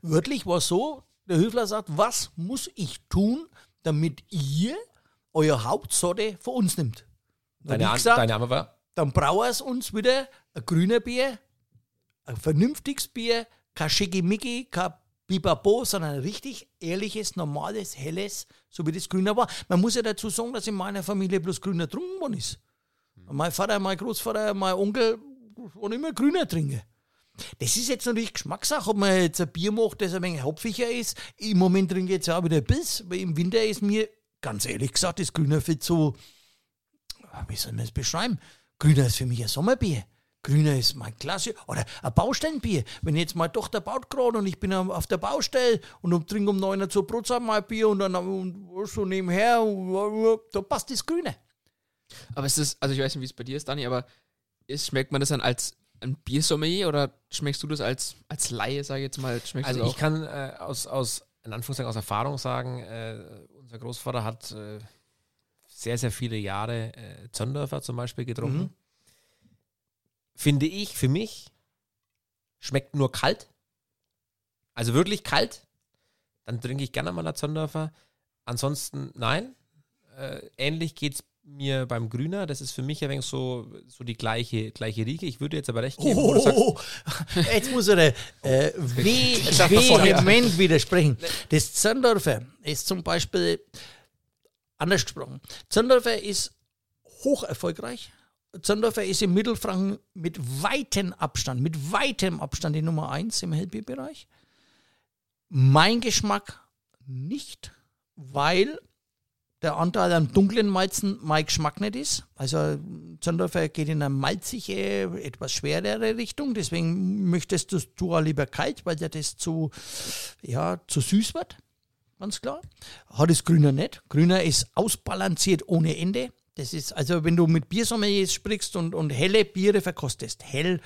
Wörtlich war es so, der Höfler sagt, was muss ich tun, damit ihr euer Hauptsorte für uns nimmt? Deine, gesagt, deine Arme war? Dann brauchen es uns wieder ein grüner Bier ein vernünftiges Bier, kein Schickimicki, kein Bibabo, sondern ein richtig ehrliches, normales, helles, so wie das Grüner war. Man muss ja dazu sagen, dass in meiner Familie bloß Grüner getrunken worden ist. Mein Vater, mein Großvater, mein Onkel waren immer Grüner trinken. Das ist jetzt natürlich Geschmackssache, ob man jetzt ein Bier macht, das ein wenig hopfiger ist. Im Moment trinke ich jetzt auch wieder Biss, weil im Winter ist mir, ganz ehrlich gesagt, das Grüner viel zu, wie soll man das beschreiben? Grüner ist für mich ein Sommerbier. Grüner ist mein Klasse. Oder ein Baustellenbier. Wenn jetzt meine Tochter baut gerade und ich bin auf der Baustelle und um, trinke um 9 Uhr zur Brotzeit mal Bier und dann und so nebenher, da passt das Grüne. Aber ist das, also ich weiß nicht, wie es bei dir ist, Dani, aber ist, schmeckt man das dann als ein Biersommelier oder schmeckst du das als, als Laie, sage ich jetzt mal? Schmeckst also ich kann äh, aus, aus, in Anführungszeichen aus Erfahrung sagen, äh, unser Großvater hat äh, sehr, sehr viele Jahre äh, Zöndorfer zum Beispiel getrunken. Mhm finde ich für mich, schmeckt nur kalt. Also wirklich kalt. Dann trinke ich gerne mal eine Zondorfer. Ansonsten nein. äh, ähnlich geht es mir beim Grüner. Das ist für mich ein wenig so, so die gleiche, gleiche Riege. Ich würde jetzt aber recht geben, du sagst, Oh, jetzt muss er äh, vehement widersprechen. Das Zöndorfer ist zum Beispiel anders gesprochen. Zöndorfer ist hoch erfolgreich. Zöndorfer ist im Mittelfranken mit weitem Abstand, mit weitem Abstand die Nummer 1 im Hellbierbereich. Mein Geschmack nicht, weil der Anteil an dunklen Malzen mein Geschmack nicht ist. Also Zöndorfer geht in eine malzige, etwas schwerere Richtung. Deswegen möchtest du es lieber kalt, weil dir das zu, ja, zu süß wird. Ganz klar. Hat es Grüner nicht. Grüner ist ausbalanciert ohne Ende. Das ist, also wenn du mit Biersommeliers sprichst und, und helle Biere verkostest, hell,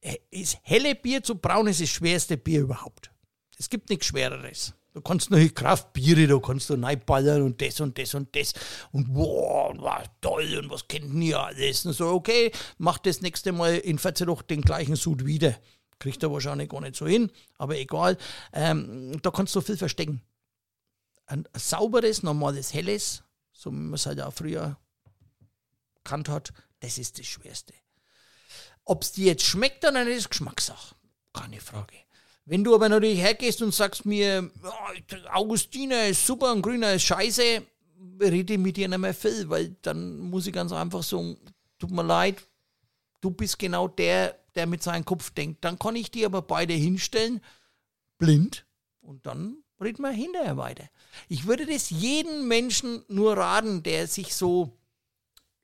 äh, ist helle Bier zu braun ist das schwerste Bier überhaupt. Es gibt nichts Schwereres. Du kannst noch Kraftbiere, da kannst du reinballern und das und das und das. Und boah, war toll und was kennt denn ihr alles? Und so, okay, mach das nächste Mal in 14 Wochen den gleichen Sud wieder. Kriegt er wahrscheinlich gar nicht so hin, aber egal. Ähm, da kannst du viel verstecken. Ein sauberes, normales, helles, so wie man es halt auch früher kannt hat, das ist das Schwerste. Ob es dir jetzt schmeckt oder nicht, ist Geschmackssache. Keine Frage. Wenn du aber natürlich hergehst und sagst mir, oh, Augustiner ist super und Grüner ist scheiße, rede ich mit dir nicht mehr viel, weil dann muss ich ganz einfach sagen, tut mir leid, du bist genau der, der mit seinem Kopf denkt. Dann kann ich die aber beide hinstellen, blind, und dann reden wir hinterher weiter. Ich würde das jedem Menschen nur raten, der sich so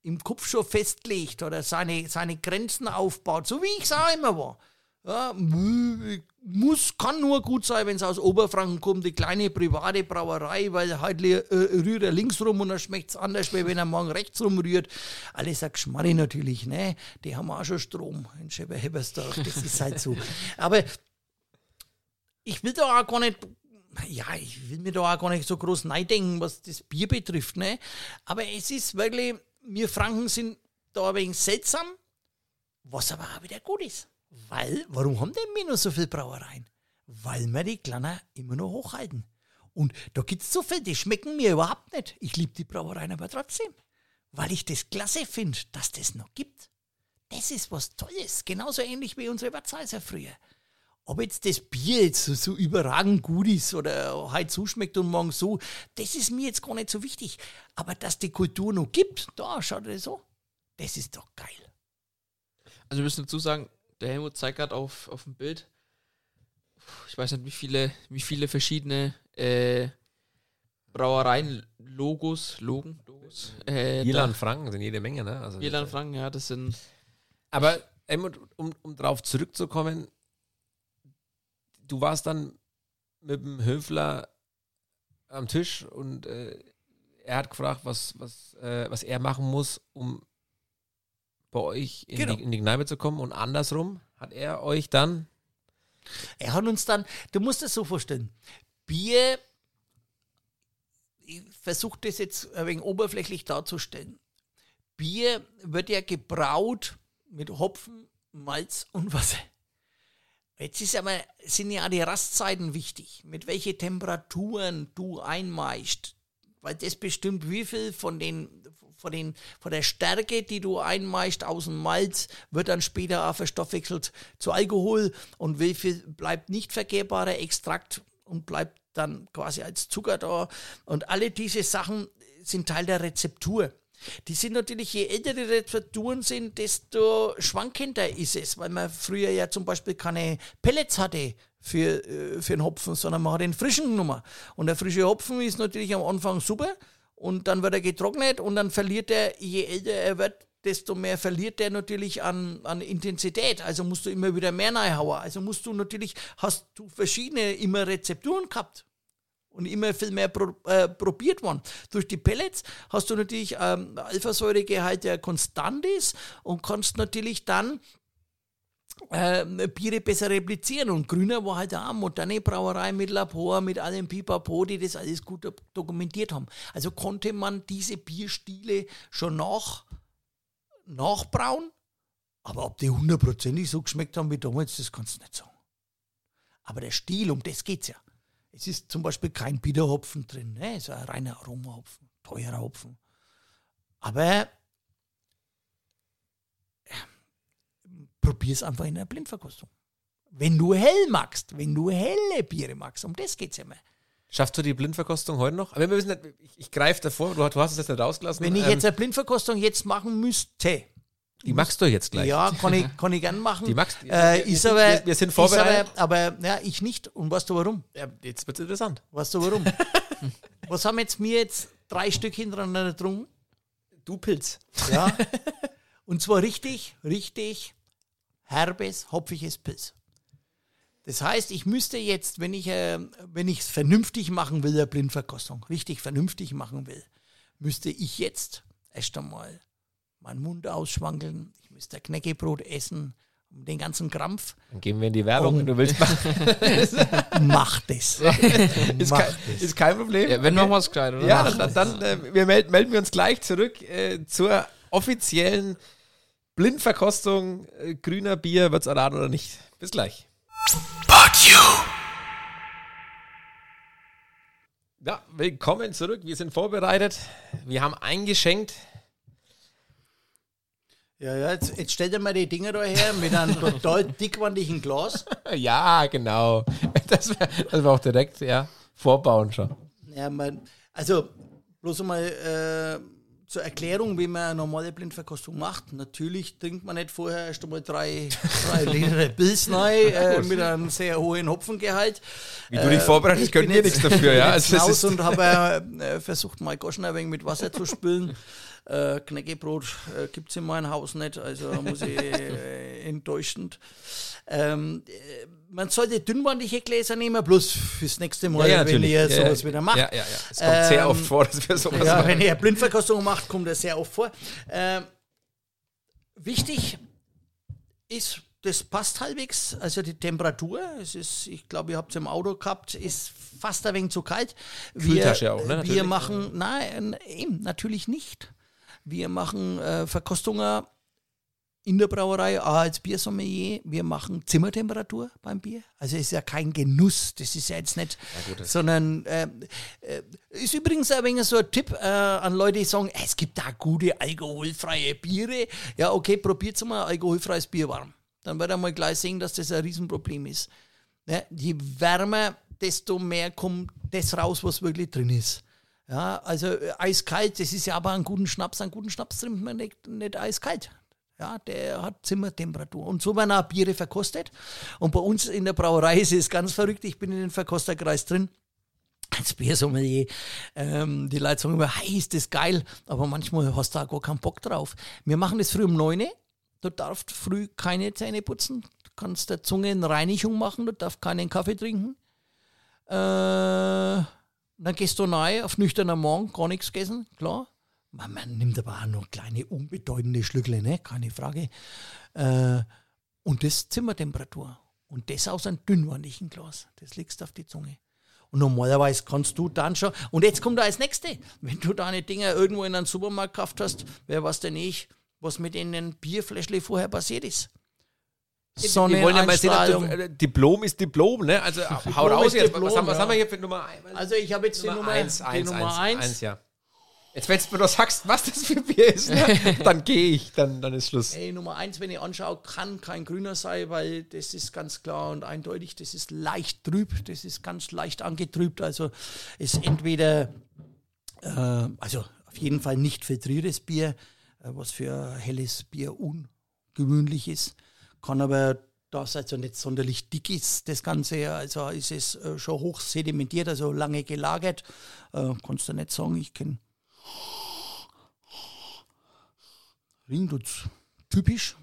im Kopf schon festlegt oder seine, seine Grenzen aufbaut, so wie ich es auch immer war. Ja, muss, kann nur gut sein, wenn es aus Oberfranken kommt, die kleine private Brauerei, weil halt äh, rührt er links rum und dann schmeckt es anders, wie wenn er morgen rechts rum rührt. Alles ein Geschmarri natürlich, ne? Die haben auch schon Strom in Schäber-Hebbersdorf, das ist halt so. Aber ich will da auch gar nicht ja, ich will mir da auch gar nicht so groß neidenken, was das Bier betrifft, ne? Aber es ist wirklich, wir Franken sind da ein wenig seltsam, was aber auch wieder gut ist. Weil, warum haben denn wir noch so viele Brauereien? Weil wir die Kleiner immer noch hochhalten. Und da gibt es so viel, die schmecken mir überhaupt nicht. Ich liebe die Brauereien aber trotzdem. Weil ich das klasse finde, dass das noch gibt. Das ist was Tolles. Genauso ähnlich wie unsere Wirtshäuser früher. Ob jetzt das Bier jetzt so, so überragend gut ist oder halt so schmeckt und morgen so, das ist mir jetzt gar nicht so wichtig. Aber dass die Kultur noch gibt, da schaut das so. Das ist doch geil. Also wir müssen dazu sagen, der Helmut zeigt gerade auf, auf dem Bild, ich weiß nicht, wie viele, wie viele verschiedene äh, Brauereien, Logos, Logen, Logos. Äh, Irland Franken sind jede Menge, ne? Also Irland Franken, ja, das sind. Aber Helmut, um, um darauf zurückzukommen, du warst dann mit dem Höfler am Tisch und äh, er hat gefragt, was, was, äh, was er machen muss, um bei euch in, Genau. die, in die Kneipe zu kommen und andersrum hat er euch dann Er hat uns dann, du musst es so vorstellen, Bier, ich versuche das jetzt ein wenig oberflächlich darzustellen. Bier wird ja gebraut mit Hopfen, Malz und Wasser. Jetzt ist aber, sind ja die Rastzeiten wichtig, mit welchen Temperaturen du einmeißt. Weil das bestimmt, wie viel von den, von den, von der Stärke, die du einmeißt aus dem Malz, wird dann später auch verstoffwechselt zu Alkohol und wie viel bleibt nicht verkehrbarer Extrakt und bleibt dann quasi als Zucker da. Und alle diese Sachen sind Teil der Rezeptur. Die sind natürlich, je älter die Rezepturen sind, desto schwankender ist es, weil man früher ja zum Beispiel keine Pellets hatte für, äh, für den Hopfen, sondern man hat den frischen genommen. Und der frische Hopfen ist natürlich am Anfang super und dann wird er getrocknet und dann verliert er, je älter er wird, desto mehr verliert er natürlich an, an Intensität. Also musst du immer wieder mehr reinhauen. Also musst du natürlich, hast du verschiedene immer Rezepturen gehabt und immer viel mehr pro, äh, probiert worden. Durch die Pellets hast du natürlich ähm, Alphasäuregehalt, der konstant ist und kannst natürlich dann äh, Biere besser replizieren. Und Grüner war halt auch moderne Brauerei mit Labor, mit allem Pipapo, die das alles gut do- dokumentiert haben. Also konnte man diese Bierstile schon nach, nachbrauen, aber ob die hundertprozentig so geschmeckt haben wie damals, das kannst du nicht sagen. Aber der Stil, um das geht's ja. Es ist zum Beispiel kein Bitterhopfen drin, ne? es ist ein reiner Aromahopfen, teurer Hopfen. Aber probier es einfach in der Blindverkostung. Wenn du hell magst, wenn du helle Biere magst, um das geht es ja immer. Schaffst du die Blindverkostung heute noch? Aber wir müssen nicht, ich, ich greife davor, du, du, hast es jetzt nicht rausgelassen. Wenn ich Ähm, jetzt eine Blindverkostung jetzt machen müsste, die magst du jetzt gleich. ja, kann ich, kann ich gern machen. Die magst- äh, ist wir- aber, wir- wir sind vorbereitet. Aber, aber ja, ich nicht. Und weißt du warum? Ja, jetzt wird es interessant. Weißt du warum? Was haben jetzt mir jetzt drei Stück hintereinander getrunken? Du Pilz. Ja. Und zwar richtig, richtig herbes, hopfiges Pilz. Das heißt, ich müsste jetzt, wenn ich äh, wenn ich es vernünftig machen will, eine Blindverkostung, richtig vernünftig machen will, müsste ich jetzt erst einmal meinen Mund ausschwankeln, ich müsste Knäckebrot essen, um den ganzen Krampf. Dann gehen wir in die Werbung und du willst machen. Mach das. ist, Mach kein, das. ist kein Problem. Ja, wenn machen wir es gescheit, oder? Ja, dann, dann, dann äh, wir melden, melden wir uns gleich zurück äh, zur offiziellen Blindverkostung äh, grüner Bier. Wird's erraten oder nicht? Bis gleich. But you. Ja, willkommen zurück. Wir sind vorbereitet. Wir haben eingeschenkt. Ja, ja, jetzt, jetzt stell dir mal die Dinger da her mit einem total dickwandigen Glas. Ja, genau. Das wir das wär auch direkt, ja, vorbauen schon. Ja, man, also bloß einmal äh, zur Erklärung, wie man eine normale Blindverkostung macht. Natürlich trinkt man nicht vorher erst einmal drei, drei Liter neu äh, mit einem sehr hohen Hopfengehalt. Wie du dich vorbereitest, ich können wir nichts dafür, ja. Also raus und habe äh, versucht, mein Goschen ein wenig mit Wasser zu spülen. Äh, Knäckebrot äh, gibt es in meinem Haus nicht, also muss ich äh, enttäuschend. Ähm, äh, man sollte dünnwandige Gläser nehmen, bloß fürs nächste Mal, ja, ja, wenn ihr sowas ja. wieder macht. Ja, ja, ja. Es kommt sehr Ähm, oft vor, dass wir sowas Ja, machen. wenn ihr Blindverkostung macht, kommt das sehr oft vor. Ähm, wichtig ist, das passt halbwegs, also die Temperatur, es ist, ich glaube, ihr habt es im Auto gehabt, ist fast ein wenig zu kalt. Wir, Kühltasche auch, ne, natürlich. Wir machen, nein, eben, natürlich nicht. Wir machen äh, Verkostungen in der Brauerei, auch als Biersommelier. Wir machen Zimmertemperatur beim Bier. Also es ist ja kein Genuss, das ist ja jetzt nicht, sondern äh, äh, ist übrigens ein wenig so ein Tipp äh, an Leute, die sagen, es gibt da gute alkoholfreie Biere. Ja, okay, probiert mal alkoholfreies Bier warm. Dann werdet ihr mal gleich sehen, dass das ein Riesenproblem ist. Ja, je wärmer, desto mehr kommt das raus, was wirklich drin ist. Ja, also äh, eiskalt, das ist ja aber einen guten Schnaps, einen guten Schnaps trinkt man nicht, nicht eiskalt. Ja, der hat Zimmertemperatur. Und so werden auch Biere verkostet. Und bei uns in der Brauerei ist es ganz verrückt. Ich bin in den Verkosterkreis drin. Als Biersommelier. Ähm, die Leute sagen immer, hey, ist das geil. Aber manchmal hast du auch gar keinen Bock drauf. Wir machen das früh um 9 Uhr. Du darfst früh keine Zähne putzen. Du kannst der Zunge eine Reinigung machen. Du darfst keinen Kaffee trinken. Äh, dann gehst du rein auf nüchterner Morgen, gar nichts gegessen, klar. Man, man nimmt aber auch noch kleine, unbedeutende Schlückle, ne? keine Frage. Äh, und das Zimmertemperatur. Und das aus einem dünnwandigen Glas. Das legst du auf die Zunge. Und normalerweise kannst du dann schon. Und jetzt kommt da als Nächste. Wenn du deine Dinger irgendwo in einem Supermarkt gekauft hast, wer weiß denn nicht, was mit den Bierfläschle vorher passiert ist. Wir wollen ja mal sehen, äh, Diplom ist Diplom, ne? Also hau Diplom raus ist jetzt. Diplom, was, haben, was ja. haben wir hier für Nummer 1? Also ich habe jetzt die Nummer 1, die 1, Nummer 1, eins. ja. Jetzt, wenn du sagst, was das für Bier ist, ne? dann gehe ich, dann, dann ist Schluss. Ey, Nummer eins, wenn ich anschaue, kann kein grüner sein, weil das ist ganz klar und eindeutig, das ist leicht trüb, das ist ganz leicht angetrübt. Also ist entweder, äh, also auf jeden Fall nicht filtriertes Bier, äh, was für helles Bier ungewöhnlich ist, kann aber da es also nicht sonderlich dick ist, das Ganze, also ist es äh, schon hoch sedimentiert, also lange gelagert. Äh, kannst du nicht sagen, ich kenne Ring tut's typisch.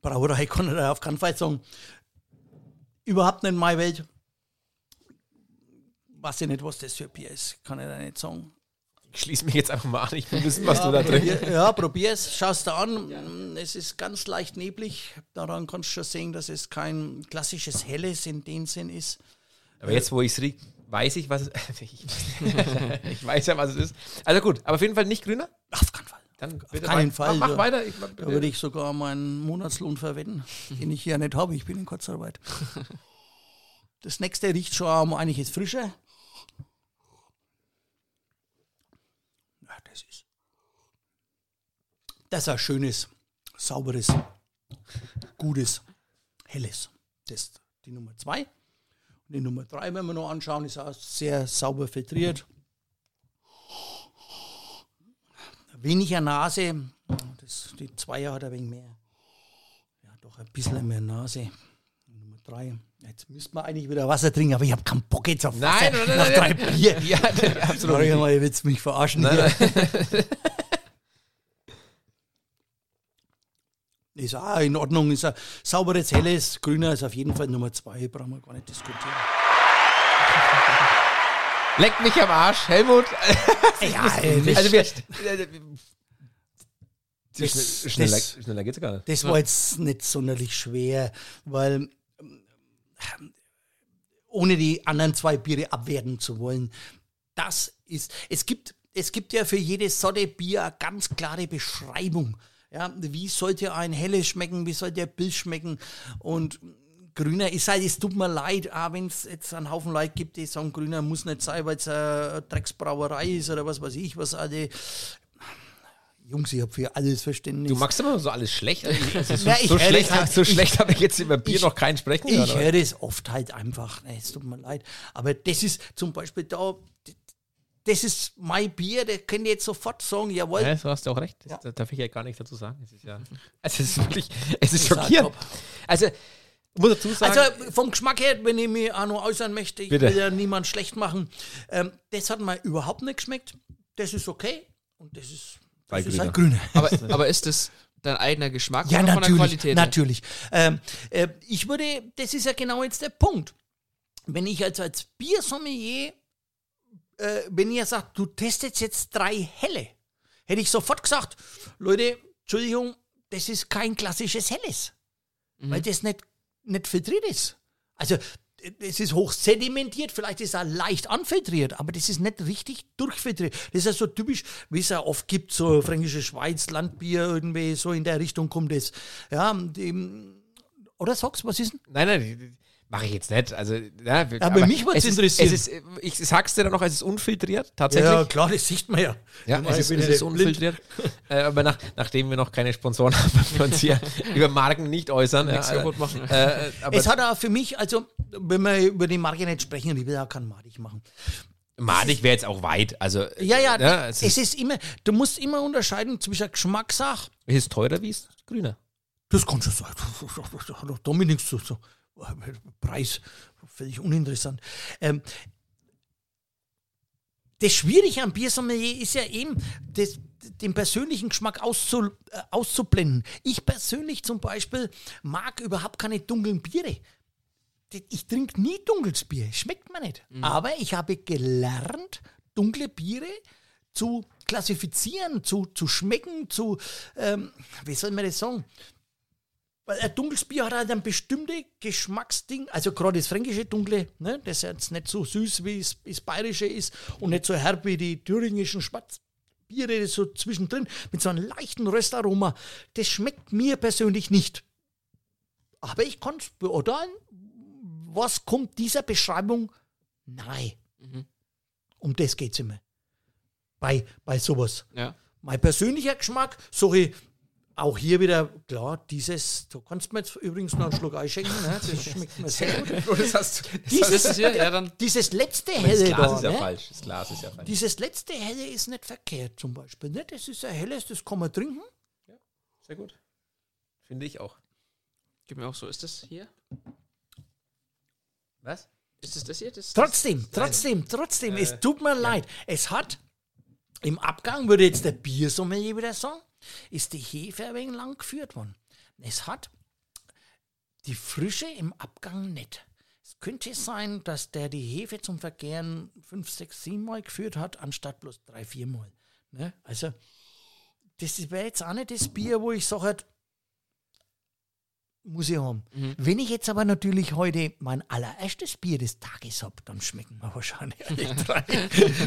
Brauerei kann da auf keinen Fall sagen. Überhaupt nicht meine Welt. Weiß ich nicht, was das für Bier ist. Kann ich da nicht sagen. Ich schließe mich jetzt einfach mal an. Ich will wissen, was du da trinkst. Probier, ja, probier es, schau es da an. Es ist ganz leicht neblig. Daran kannst du schon sehen, dass es kein klassisches Helles in dem Sinn ist. Aber jetzt, wo ich es rieche, weiß ich, was es ich, ich weiß ja, was es ist. Also gut, aber auf jeden Fall nicht grüner. Auf keinen Fall. Dann Auf keinen mach, Fall. Mach, mach ja. weiter. Ich, Da würde ich sogar meinen Monatslohn verwenden, den ich hier nicht habe. Ich bin in Kurzarbeit. Das nächste riecht schon um einiges frischer. Das ist ein schönes, sauberes, gutes, helles. Das ist die Nummer zwei. Und die Nummer drei, wenn wir noch anschauen, ist auch sehr sauber filtriert. Weniger Nase. Das, die Zweier hat ein wenig mehr. Ja, doch ein bisschen mehr Nase. Nummer drei. Jetzt müsste man eigentlich wieder Wasser trinken, aber ich habe keinen Bock jetzt auf Wasser. Nein, nein, nein, Nach nein, drei nein. Bier. Ja, absolut. Sorry, mal, ihr willst mich verarschen. Nein, Ist auch in Ordnung, ist ein sauberes, helles, grüner ist auf jeden Fall Nummer zwei, brauchen wir gar nicht diskutieren. Leck mich am Arsch, Helmut. Ja, ey, also wir, das, äh, Das- Schnell- schneller, das- schneller geht's gar nicht. das war jetzt nicht sonderlich schwer, weil ähm, ohne die anderen zwei Biere abwerten zu wollen, das ist, es gibt, es gibt ja für jede Sorte Bier eine ganz klare Beschreibung. Ja, wie sollte ein helles schmecken, wie sollte der Bild schmecken und Grüner ist halt, es tut mir leid, auch wenn es jetzt einen Haufen Leute gibt, die sagen, Grüner muss nicht sein, weil es eine Drecksbrauerei ist oder was weiß ich, was alle. Jungs, ich habe für alles Verständnis. Du magst immer so alles schlecht. Also so, Ja, so, schlecht, halt. so schlecht habe ich jetzt über Bier ich- noch keinen sprechen. Ich höre das oft halt einfach. Es tut mir leid. Aber das ist zum Beispiel da, das ist mein Bier, der kann jetzt sofort sagen, jawohl. Ja, du hast ja auch recht. Das, Ja. Da darf ich ja gar nichts dazu sagen. Es ist ja, also es ist wirklich, es ist ist schockierend. Also, ich muss dazu sagen, Also vom Geschmack her, wenn ich mich auch noch äußern möchte, ich Bitte. will ja niemand schlecht machen. Ähm, das hat mir überhaupt nicht geschmeckt. Das ist okay. Und das ist, das ist Grüner. halt grüne. Aber, aber ist das dein eigener Geschmack Ja, oder von der natürlich. Qualität? natürlich. Ähm, äh, ich würde, das ist ja genau jetzt der Punkt. Wenn ich als, als Biersommelier, äh, wenn ihr sagt, du testest jetzt drei helle, hätte ich sofort gesagt, Leute, Entschuldigung, das ist kein klassisches helles. Weil das nicht, nicht filtriert ist. Also, es ist hoch sedimentiert, vielleicht ist er leicht anfiltriert, aber das ist nicht richtig durchfiltriert. Das ist ja so typisch, wie es ja oft gibt, so fränkische Schweiz, Landbier, irgendwie so in der Richtung kommt es. Ja, die, oder sagst was ist denn? nein, nein, mache ich jetzt nicht. Also, ja, Aber mich würd's es ist- interessieren. Es ist, ich sag's dir dann noch, es ist unfiltriert, tatsächlich. Ja, klar, das sieht man ja. Ja, Ich es ist, es ist unfiltriert. äh, aber nach, nachdem wir noch keine Sponsoren haben, wir uns hier über Marken nicht äußern. Ja, kaputt machen. Äh, äh, aber Es hat auch für mich, also, wenn wir über die Marke nicht sprechen, ich will auch keinen Madig machen. Madig wäre jetzt auch weit. Also, Ja, ja, ja es, es ist, immer, du musst immer unterscheiden zwischen Geschmackssache es ist teurer wie es grüner. Das kann schon sein. Das hat doch damit nichts zu tun. Preis, völlig uninteressant. Ähm, das Schwierige am Biersommelier ist ja eben, das, den persönlichen Geschmack auszu, äh, auszublenden. Ich persönlich zum Beispiel mag überhaupt keine dunklen Biere. Ich trinke nie dunkles Bier, schmeckt mir nicht. Aber ich habe gelernt, dunkle Biere zu klassifizieren, zu, zu schmecken, zu, ähm, wie soll man das sagen? Weil ein dunkles Bier hat halt ein bestimmtes Geschmacksding, also gerade das fränkische Dunkle, ne, das jetzt nicht so süß wie das, das bayerische ist und nicht so herb wie die thüringischen Schwarzbiere, das so zwischendrin, mit so einem leichten Röstaroma, das schmeckt mir persönlich nicht. Aber ich kann es beurteilen, was kommt dieser Beschreibung nahe. Um das geht es immer. Bei, bei sowas. Ja. Mein persönlicher Geschmack, sorry, auch hier wieder, klar, dieses, du kannst mir jetzt übrigens noch einen Schluck einschenken, ne? das schmeckt mir sehr gut. das hast du. Das ist es hier? Ja, dann. Dieses letzte Das helle Glas da, ist ja ne? falsch. Das Glas ist ja falsch. dieses letzte helle ist nicht verkehrt zum Beispiel. Ne? Das ist ein helles, das kann man trinken. Sehr gut. Finde ich auch. Gib mir auch so. Ist das hier? Was? Ist das das hier? Das, Trotzdem, trotzdem, trotzdem, es tut mir leid. Es hat im Abgang, würde jetzt der Biersommelier wieder sagen, ist die Hefe ein wenig lang geführt worden. Es hat die Frische im Abgang nicht. Es könnte sein, dass der die Hefe zum Vergären fünf, sechs, sieben Mal geführt hat, anstatt bloß drei, vier Mal. Ne? Also, das wäre jetzt auch nicht das Bier, wo ich sage, muss ich haben. Wenn ich jetzt aber natürlich heute mein allererstes Bier des Tages habe, dann schmecken wir wahrscheinlich alle drei.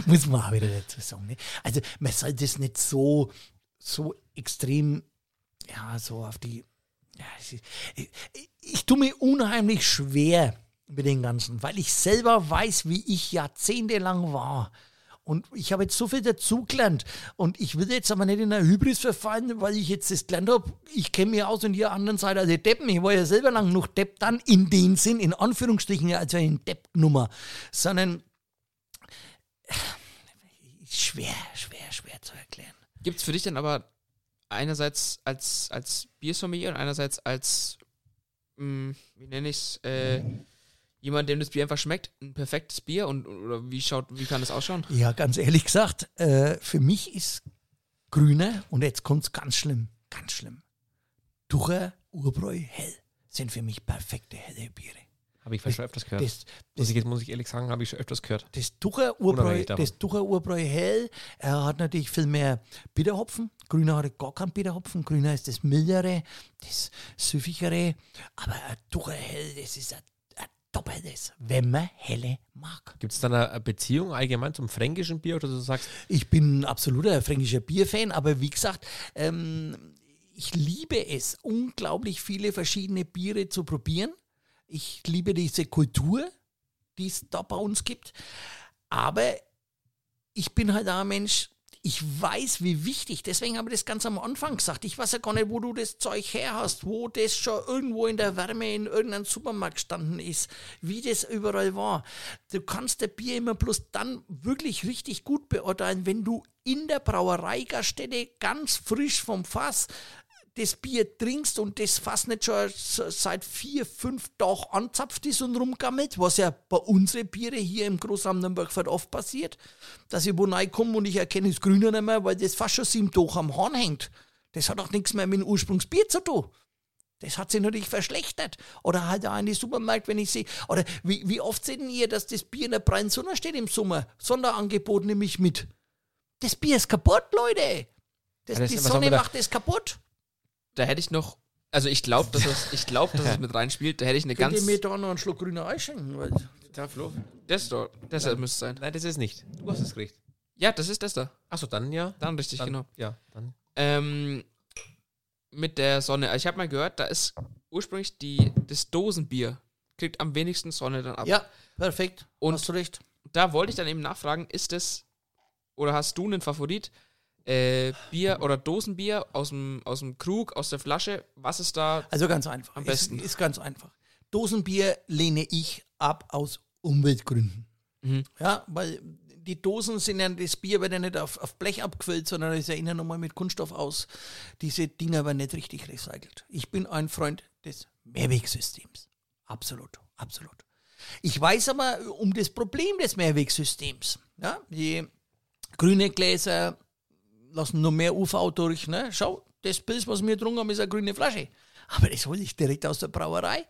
muss man auch wieder dazu sagen. Ne? Also man soll das nicht so, so extrem, ja, so auf die. Ja, ich, ich, ich tue mir unheimlich schwer mit den Ganzen, weil ich selber weiß, wie ich jahrzehntelang war. Und ich habe jetzt so viel dazugelernt. Und ich will jetzt aber nicht in einer Hybris verfallen, weil ich jetzt das gelernt habe. Ich kenne mich aus und die anderen Seite, also Deppen. Ich war ja selber lang noch Depp dann in den Sinn, in Anführungsstrichen, also in Depp-Nummer. Sondern äh, schwer, schwer, schwer zu erklären. Gibt es für dich dann aber einerseits als, als Biersommelier und einerseits als, mh, wie nenne ich es, äh, jemand, dem das Bier einfach schmeckt, ein perfektes Bier und oder wie schaut, wie kann das ausschauen? Ja, ganz ehrlich gesagt, äh, für mich ist Grüne, und jetzt kommt es ganz schlimm, ganz schlimm. Ducher, Urbräu, Hell sind für mich perfekte helle Biere. Habe ich schon öfters gehört. Das, muss, das, ich, jetzt muss ich ehrlich sagen, habe ich schon öfters gehört. das Ducher Urbräu, Unabhängig davon. das Ducher Urbräu Hell er hat natürlich viel mehr Bitterhopfen. Grüner hat gar keinen Bitterhopfen. Grüner ist das mildere, das süffigere. Aber ein Ducher Hell, das ist ein, doppeltes, wenn man helle mag. Gibt es eine eine Beziehung allgemein zum fränkischen Bier oder du sagst, Ich bin ein absoluter fränkischer Bierfan, aber wie gesagt, ähm, ich liebe es, unglaublich viele verschiedene Biere zu probieren. Ich liebe diese Kultur, die es da bei uns gibt. Aber ich bin halt auch ein Mensch, ich weiß, wie wichtig, deswegen habe ich das ganz am Anfang gesagt. Ich weiß ja gar nicht, wo du das Zeug her hast, wo das schon irgendwo in der Wärme in irgendeinem Supermarkt gestanden ist, wie das überall war. Du kannst der Bier immer bloß dann wirklich richtig gut beurteilen, wenn du in der Brauereigaststätte ganz frisch vom Fass das Bier trinkst und das fast nicht schon seit vier, fünf Tagen anzapft ist und rumgammelt, was ja bei unseren Biere hier im Großraum Nürnberg oft passiert, dass ich wo reinkomme und ich erkenne das Grüne nicht mehr, weil das fast schon sieben Tage am Hahn hängt. Das hat auch nichts mehr mit dem Ursprungsbier zu tun. Das hat sich natürlich verschlechtert. Oder halt auch in den Supermarkt, wenn ich sehe. Oder wie, wie oft seht ihr, dass das Bier in der prallen Sonne steht im Sommer? Sonderangebot nehme ich mit. Das Bier ist kaputt, Leute. Das, das- die Sonne macht es kaputt. Da hätte ich noch, also ich glaube, dass es, ich glaube, dass es mit reinspielt. Da hätte ich eine Könnt ganz, ihr mir da noch einen Schluck grüner einschenken? Weil da Flo? das, da, das müsste es sein. Nein, das ist nicht. Du hast es gekriegt. Ja, das ist das da. Achso, dann ja. Dann richtig, dann, genau. Ja, dann. Ähm, mit der Sonne. Ich habe mal gehört, da ist ursprünglich die, das Dosenbier kriegt am wenigsten Sonne dann ab. ja, perfekt. Und- Hast du recht. Da wollte ich dann eben nachfragen, ist das oder hast du einen Favorit? Äh, Bier oder Dosenbier aus dem, aus dem Krug, aus der Flasche, was ist da? Also ganz einfach. Am besten. Ist, ist ganz einfach. Dosenbier lehne ich ab aus Umweltgründen. Mhm. Ja, weil die Dosen sind ja, das Bier wird ja nicht auf, auf Blech abgefüllt, sondern das ist ja innen nochmal mit Kunststoff aus. Diese Dinger werden nicht richtig recycelt. Ich bin ein Freund des Mehrwegsystems. Absolut, absolut. Ich weiß aber um das Problem des Mehrwegsystems. Ja, die grüne Gläser lassen nur mehr UV durch. Ne? Schau, das Pilz, was wir getrunken haben, ist eine grüne Flasche. Aber das hole ich direkt aus der Brauerei.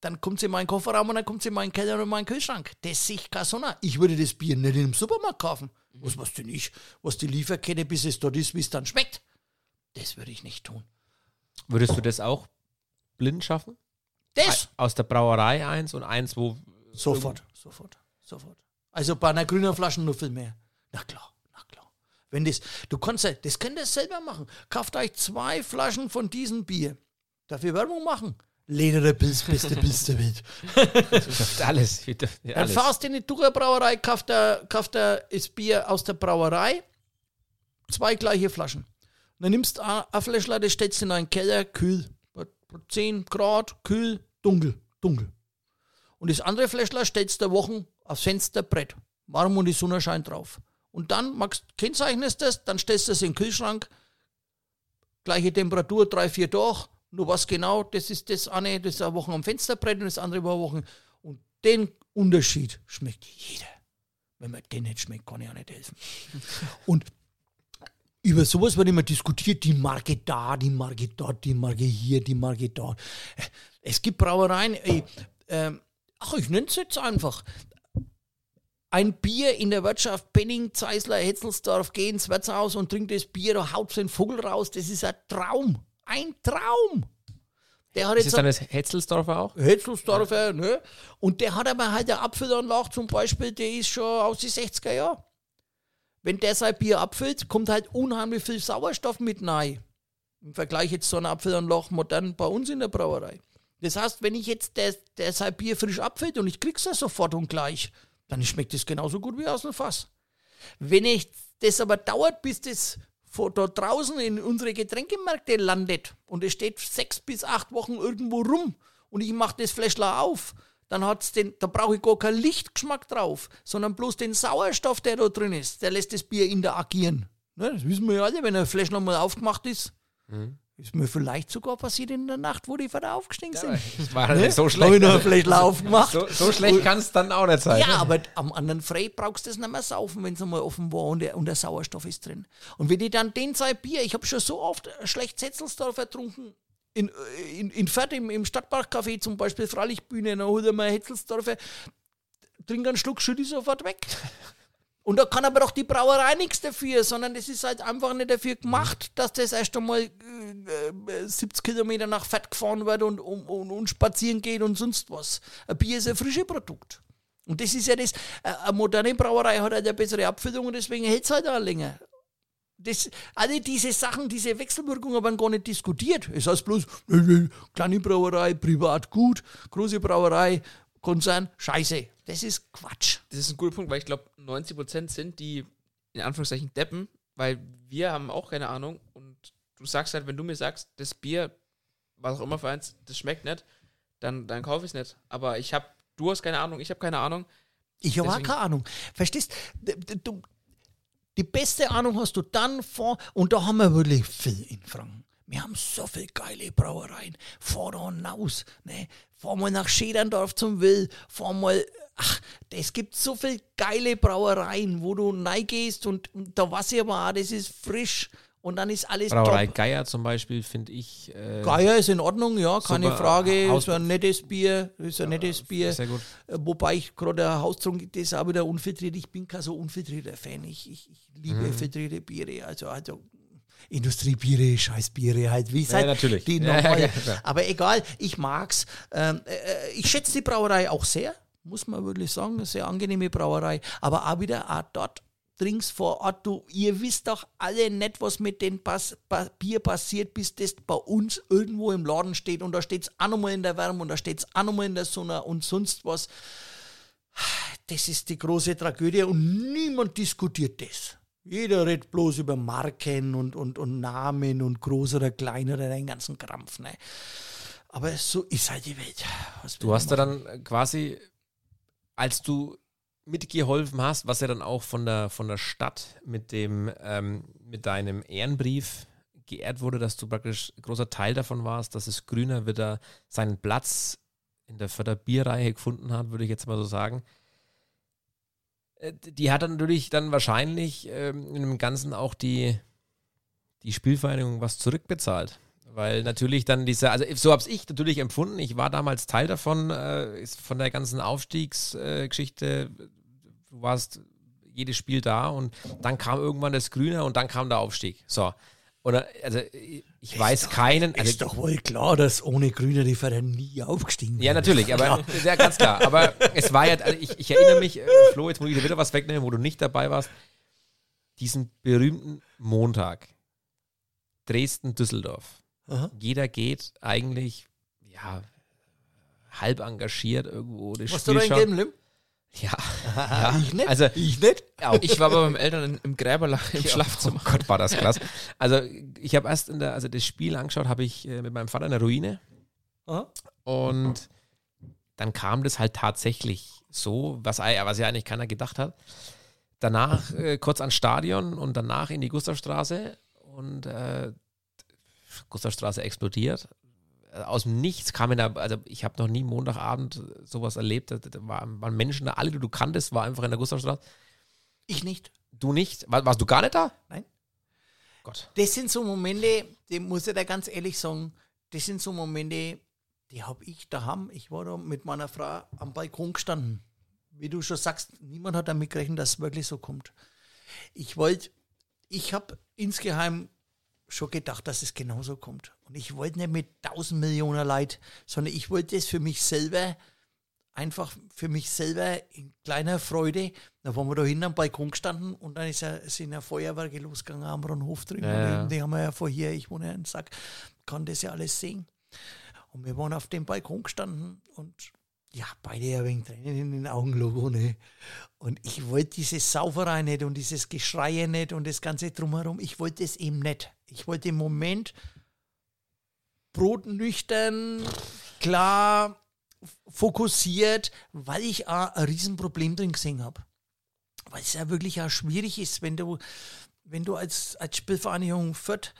Dann kommt sie in meinen Kofferraum und dann kommt sie in meinen Keller und in meinen Kühlschrank. Das sehe ich keine Sonne. Ich würde das Bier nicht im Supermarkt kaufen. Was was denn ich? Was die Lieferkette, bis es dort ist, wie es dann schmeckt. Das würde ich nicht tun. Würdest du das auch blind schaffen? Das Aus der Brauerei eins und eins, wo. Sofort, sofort, sofort. Also bei einer grünen Flasche nur viel mehr. Na klar. Wenn das, du kannst das könnt ihr selber machen. Kauft euch zwei Flaschen von diesem Bier. Dafür Werbung machen. Lederer Pilz, beste Pilz der Welt. Alles. Ja, Dann alles. fahrst du in die Brauerei, kauft er, kauft er das Bier aus der Brauerei, zwei gleiche Flaschen. Dann nimmst du ein ein Fläschler, das stellst du in einen Keller, kühl. Bei 10 Grad, kühl, dunkel, dunkel. Und das andere Fläschler stellst du Wochen aufs Fensterbrett. Warm und die Sonne scheint drauf. Und dann magst, kennzeichnest das, dann stellst du es in den Kühlschrank. Gleiche Temperatur, drei, vier Tage. Nur was genau, das ist das eine, das ist eine Woche am Fensterbrett und das andere war Wochen. Und den Unterschied schmeckt jeder. Wenn man den nicht schmeckt, kann ich auch nicht helfen. und über sowas wird immer diskutiert, die Marke da, die Marke dort, die Marke hier, die Marke dort. Es gibt Brauereien, ey, ähm, ach, ich nenne es jetzt einfach. Ein Bier in der Wirtschaft, Penning, Zeisler, Hetzelsdorf, geh ins Wirtshaus und trink das Bier, da haut den Vogel raus, das ist ein Traum. Ein Traum. Der hat Ist jetzt es dann das Hetzelsdorfer auch? Hetzelsdorfer, ne? Und der hat aber halt eine Abfüllanlage zum Beispiel, der ist schon aus den 60er Jahren. Wenn der sein Bier abfüllt, kommt halt unheimlich viel Sauerstoff mit rein. Im Vergleich jetzt zu einer Abfüllanlage modern bei uns in der Brauerei. Das heißt, wenn ich jetzt der, der sein Bier frisch abfüllt und ich krieg's ja sofort und gleich, dann schmeckt es genauso gut wie aus dem Fass. Wenn ich das aber dauert, bis das vor da draußen in unsere Getränkemärkte landet und es steht sechs bis acht Wochen irgendwo rum und ich mache das Fläschler auf, dann hat's den, da brauche ich gar keinen Lichtgeschmack drauf, sondern bloß den Sauerstoff, der da drin ist, der lässt das Bier interagieren. Ne, das wissen wir ja alle, wenn ein Fläschler mal aufgemacht ist. Ist mir vielleicht sogar passiert in der Nacht, wo die Vater aufgestiegen sind. Das war Ne? nicht so Hab ich schlecht. noch ein Fläschler aufgemacht. So, so schlecht kann es dann auch nicht sein. Ja, aber am anderen Frei brauchst du das nicht mehr saufen, wenn es einmal offen war und der, und der Sauerstoff ist drin. Und wenn ich dann den zwei Bier, ich habe schon so oft schlecht Zetzelsdorf ertrunken, in, in, in Fett im, im Stadtparkcafé zum Beispiel, Freilichtbühne, dann holt er mal Hetzelsdorfer, trink einen Schluck, schütt ich sofort weg. Und da kann aber doch die Brauerei nichts dafür, sondern das ist halt einfach nicht dafür gemacht, dass das erst einmal äh, äh, 70 Kilometer nach Fett gefahren wird und, und, und, und spazieren geht und sonst was. Ein Bier ist ein frisches Produkt. Und das ist ja das, äh, eine moderne Brauerei hat halt eine bessere Abfüllung und deswegen hält es halt auch länger. Das, alle diese Sachen, diese Wechselwirkungen werden gar nicht diskutiert. Es heißt bloß, äh, äh, kleine Brauerei, privat gut, große Brauerei, Konzern, scheiße. Das ist Quatsch. Das ist ein guter Punkt, weil ich glaube, 90% sind die in Anführungszeichen Deppen, weil wir haben auch keine Ahnung und du sagst halt, wenn du mir sagst, das Bier, was auch immer für eins, das schmeckt nicht, dann, dann kaufe ich es nicht. Aber ich habe, du hast keine Ahnung, ich habe keine Ahnung. Ich habe auch keine Ahnung. Verstehst du? Die beste Ahnung hast du dann vor, und da haben wir wirklich viel in Franken. Wir haben so viele geile Brauereien. Fahr da hinaus. Ne? Fahr mal nach Schäderndorf zum Will. Fahr mal. Ach, es gibt so viele geile Brauereien, wo du reingehst und, und da ich aber auch, das ist frisch und dann ist alles Brauerei top. Geier zum Beispiel finde ich. Äh, Geier ist in Ordnung, ja, keine. Frage. Haus- Ist ein nettes Bier, ist ein nettes Bier. sehr gut. Äh, Wobei ich gerade ein Haustrunk, das ist auch wieder unfiltriert. Ich bin kein so unfiltrierter Fan. Ich, ich, ich liebe Mhm. filtrierte Biere. Also, also Industriebiere, Scheißbiere halt. Wie Ja, halt natürlich. Die Ja, ja. Aber egal, ich mag's. Ähm, äh, ich schätze die Brauerei auch sehr, muss man wirklich sagen. Eine sehr angenehme Brauerei. Aber auch wieder auch dort trinkst vor Ort. Du, ihr wisst doch alle nicht, was mit dem Pas pa Bier passiert, bis das bei uns irgendwo im Laden steht. Und da steht's auch nochmal in der Wärme und da steht's auch nochmal in der Sonne und sonst was. Das ist die große Tragödie und niemand diskutiert das. Jeder redet bloß über Marken und, und, und Namen und groß oder klein oder den ganzen Krampf. Ne? Aber so ist halt die Welt. Du hast ja man dann quasi, als du mitgeholfen hast, was ja dann auch von der, von der Stadt mit dem, ähm, mit deinem Ehrenbrief geehrt wurde, dass du praktisch großer Teil davon warst, dass es Grüner wieder seinen Platz in der Förderbierreihe gefunden hat, würde ich jetzt mal so sagen. Äh, Die hat dann natürlich dann wahrscheinlich ähm, in dem Ganzen auch die, die Spielvereinigung was zurückbezahlt. Weil natürlich dann diese, also so habe ich natürlich empfunden, ich war damals Teil davon, äh, von der ganzen Aufstiegsgeschichte, du warst jedes Spiel da und dann kam irgendwann das Grüne und dann kam der Aufstieg. So. Oder, also ich weiß keinen. Also, ist doch wohl klar, dass ohne Grüne die Vereine nie aufgestiegen ja, wären. natürlich, aber ja, ganz klar. Aber es war ja, also ich, ich erinnere mich, äh, Flo, jetzt muss ich dir wieder was wegnehmen, wo du nicht dabei warst. Diesen berühmten Montag. Dresden-Düsseldorf. Jeder geht eigentlich, ja, halb engagiert irgendwo das du Spiel da in gelben? Ja, Ja, ich nicht. also ich nicht. Ich war bei meinen Eltern in, im Gräberlach im Schlafzimmer. Oh Gott, war das krass. Also ich habe erst in der, also das Spiel angeschaut, habe ich äh, mit meinem Vater in der Ruine Aha. und dann kam das halt tatsächlich so, was, was ja eigentlich keiner gedacht hat. Danach äh, kurz ans Stadion und danach in die Gustavstraße und äh, Gustavstraße explodiert. Aus dem Nichts kamen da, also ich habe noch nie Montagabend sowas erlebt. Da, da waren, waren Menschen da, alle, die du kanntest, war einfach in der Gustavstraße. Ich nicht. Du nicht? War, warst du gar nicht da? Nein. Gott. Das sind so Momente, die muss ich da ganz ehrlich sagen, das sind so Momente, die habe ich daheim. Ich war da mit meiner Frau am Balkon gestanden. Wie du schon sagst, niemand hat damit gerechnet, dass es wirklich so kommt. Ich wollte, ich habe insgeheim schon gedacht, dass es genauso kommt. Und ich wollte nicht mit tausend Millionen Leid, sondern ich wollte es für mich selber, einfach für mich selber in kleiner Freude. Da waren wir da hinten am Balkon gestanden und dann ist ja, sind ja Feuerwerke losgegangen am Ronhof drin. Ja, ja. Die haben wir ja vorher, ich wohne ja in Sack, kann das ja alles sehen. Und wir waren auf dem Balkon gestanden und ja, beide ein wenig Tränen in den Augen, Logo, ne? Und ich wollte diese Sauferei nicht und dieses Geschreie nicht und das Ganze drumherum. Ich wollte es eben nicht. Ich wollte im Moment brotnüchtern, klar, fokussiert, weil ich auch ein Riesenproblem drin gesehen habe. Weil es ja wirklich auch schwierig ist, wenn du, wenn du als, als Spielvereinigung Fürth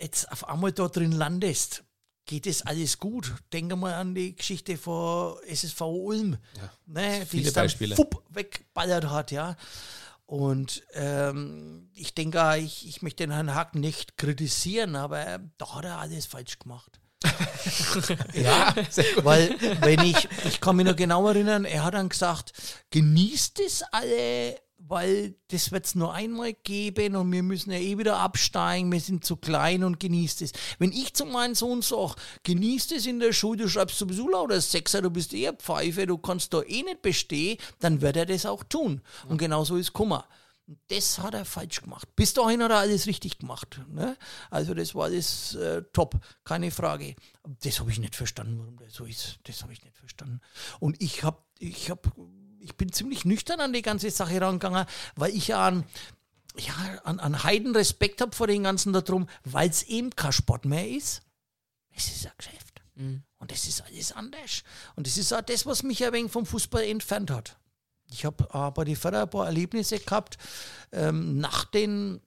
jetzt auf einmal da drin landest, geht es alles gut. Denke mal an die Geschichte von SSV Ulm, ne, die es dann Beispiele. fupp wegballert hat, ja. Und ähm, ich denke, ich, ich möchte den Herrn Hack nicht kritisieren, aber da hat er alles falsch gemacht. ja, weil wenn ich, ich kann mich noch genau erinnern, er hat dann gesagt, genießt es alle, weil das wird es nur einmal geben und wir müssen ja eh wieder absteigen, wir sind zu klein und genießt es. Wenn ich zu meinem Sohn sage, genießt es in der Schule, du schreibst sowieso lauter Sechser, du bist eher Pfeife, du kannst da eh nicht bestehen, dann wird er das auch tun. Und genau so ist Kummer. Das hat er falsch gemacht. Bis dahin hat er alles richtig gemacht. Ne? Also das war alles äh, top, keine Frage. Das habe ich nicht verstanden, warum das so ist. Das habe ich nicht verstanden. Und ich habe, ich habe, ich bin ziemlich nüchtern an die ganze Sache rangegangen, weil ich ja an, ja, an, an Heiden Respekt habe vor den ganzen da drum, weil es eben kein Sport mehr ist. Es ist ein Geschäft. Und das ist alles anders. Und das ist auch das, was mich ein wenig vom Fußball entfernt hat. Ich habe äh, bei die Förder ein paar Erlebnisse gehabt, ähm, nach dem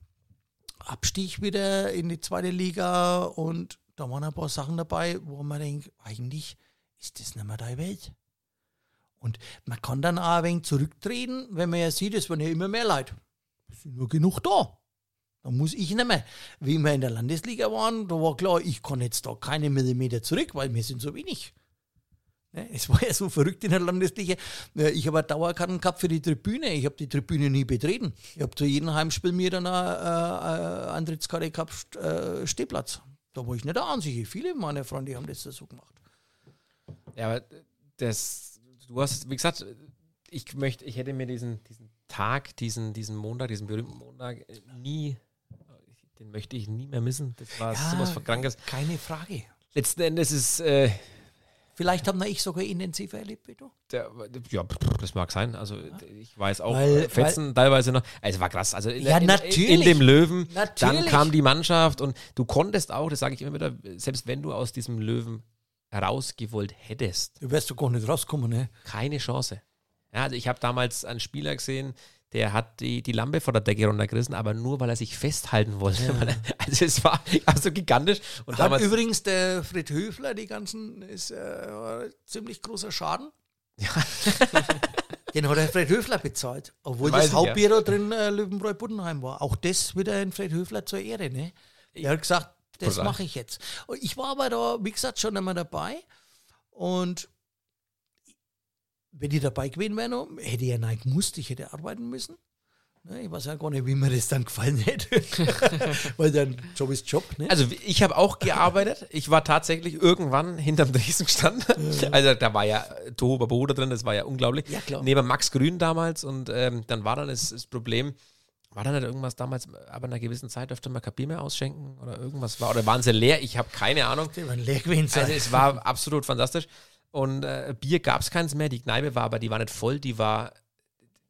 Abstieg wieder in die zweite Liga und da waren ein paar Sachen dabei, wo man denkt, eigentlich ist das nicht mehr deine Welt. Und man kann dann auch ein wenig zurücktreten, wenn man ja sieht, es werden ja immer mehr Leute. Es sind nur genug da. Da muss ich nicht mehr. Wie wir in der Landesliga waren, da war klar, ich kann jetzt da keine Millimeter zurück, weil wir sind so wenig. Ne, Es war ja so verrückt in der Landesliga. Ja, Ich habe Dauerkarten gehabt für die Tribüne. Ich habe die Tribüne nie betreten. Ich habe zu jedem Heimspiel mir dann eine, äh, eine Antrittskarte gehabt, äh, Stehplatz. Da war ich nicht der Einzige. Viele meiner Freunde haben das so gemacht. Ja, aber das, du hast, wie gesagt, ich möchte, ich hätte mir diesen, diesen Tag, diesen, diesen Montag, diesen berühmten Montag äh, nie, den möchte ich nie mehr missen. Das war sowas von Krankes. Keine Frage. Letzten Endes ist, äh, Vielleicht habe ich sogar intensiver erlebt wie du. der, ja, das mag sein. Also ich weiß auch, Weil- äh, Fetzen teilweise noch. Also war krass. Also in, Ja, in, natürlich. in dem Löwen, dann Natürlich. kam die Mannschaft und du konntest auch, das sage ich immer wieder, selbst wenn du aus diesem Löwen herausgewollt hättest, Du wirst doch gar nicht rauskommen, ne? keine Chance. Ja, also ich habe damals einen Spieler gesehen, der hat die, die Lampe vor der Decke runtergerissen, aber nur, weil er sich festhalten wollte. Er, also es war also gigantisch. Und Hat damals, übrigens der Fred Höfler die ganzen, ist äh, ziemlich großer Schaden. Den hat der Fred Höfler bezahlt, obwohl Weiß das ich, ja. Drin äh, Löwenbräu Buddenheim war. Auch das wieder ein Fred Höfler zur Ehre, ne? Der hat gesagt, das mache ich jetzt. Und ich war aber da, wie gesagt, schon einmal dabei und wenn ich dabei gewesen wäre, hätte ich ja nicht gewusst, ich hätte arbeiten müssen. Ne, ich weiß ja gar nicht, wie mir das dann gefallen hätte. Weil dann Job ist Job, ne? also ich habe auch gearbeitet. Ich war tatsächlich irgendwann hinterm Dresden stand. Also da war ja Tohuwa Boda drin, das war ja unglaublich. Ja, klar. Neben Max Grün damals und ähm, dann war dann das, das Problem, war dann nicht irgendwas damals, aber in einer gewissen Zeit dürfte man kein Bier mehr ausschenken oder irgendwas war, oder waren sie leer? Ich habe keine Ahnung. Die waren leer gewesen. Also es war absolut fantastisch. Und äh, Bier gab es keins mehr. Die Kneipe war, aber die war nicht voll. Die war,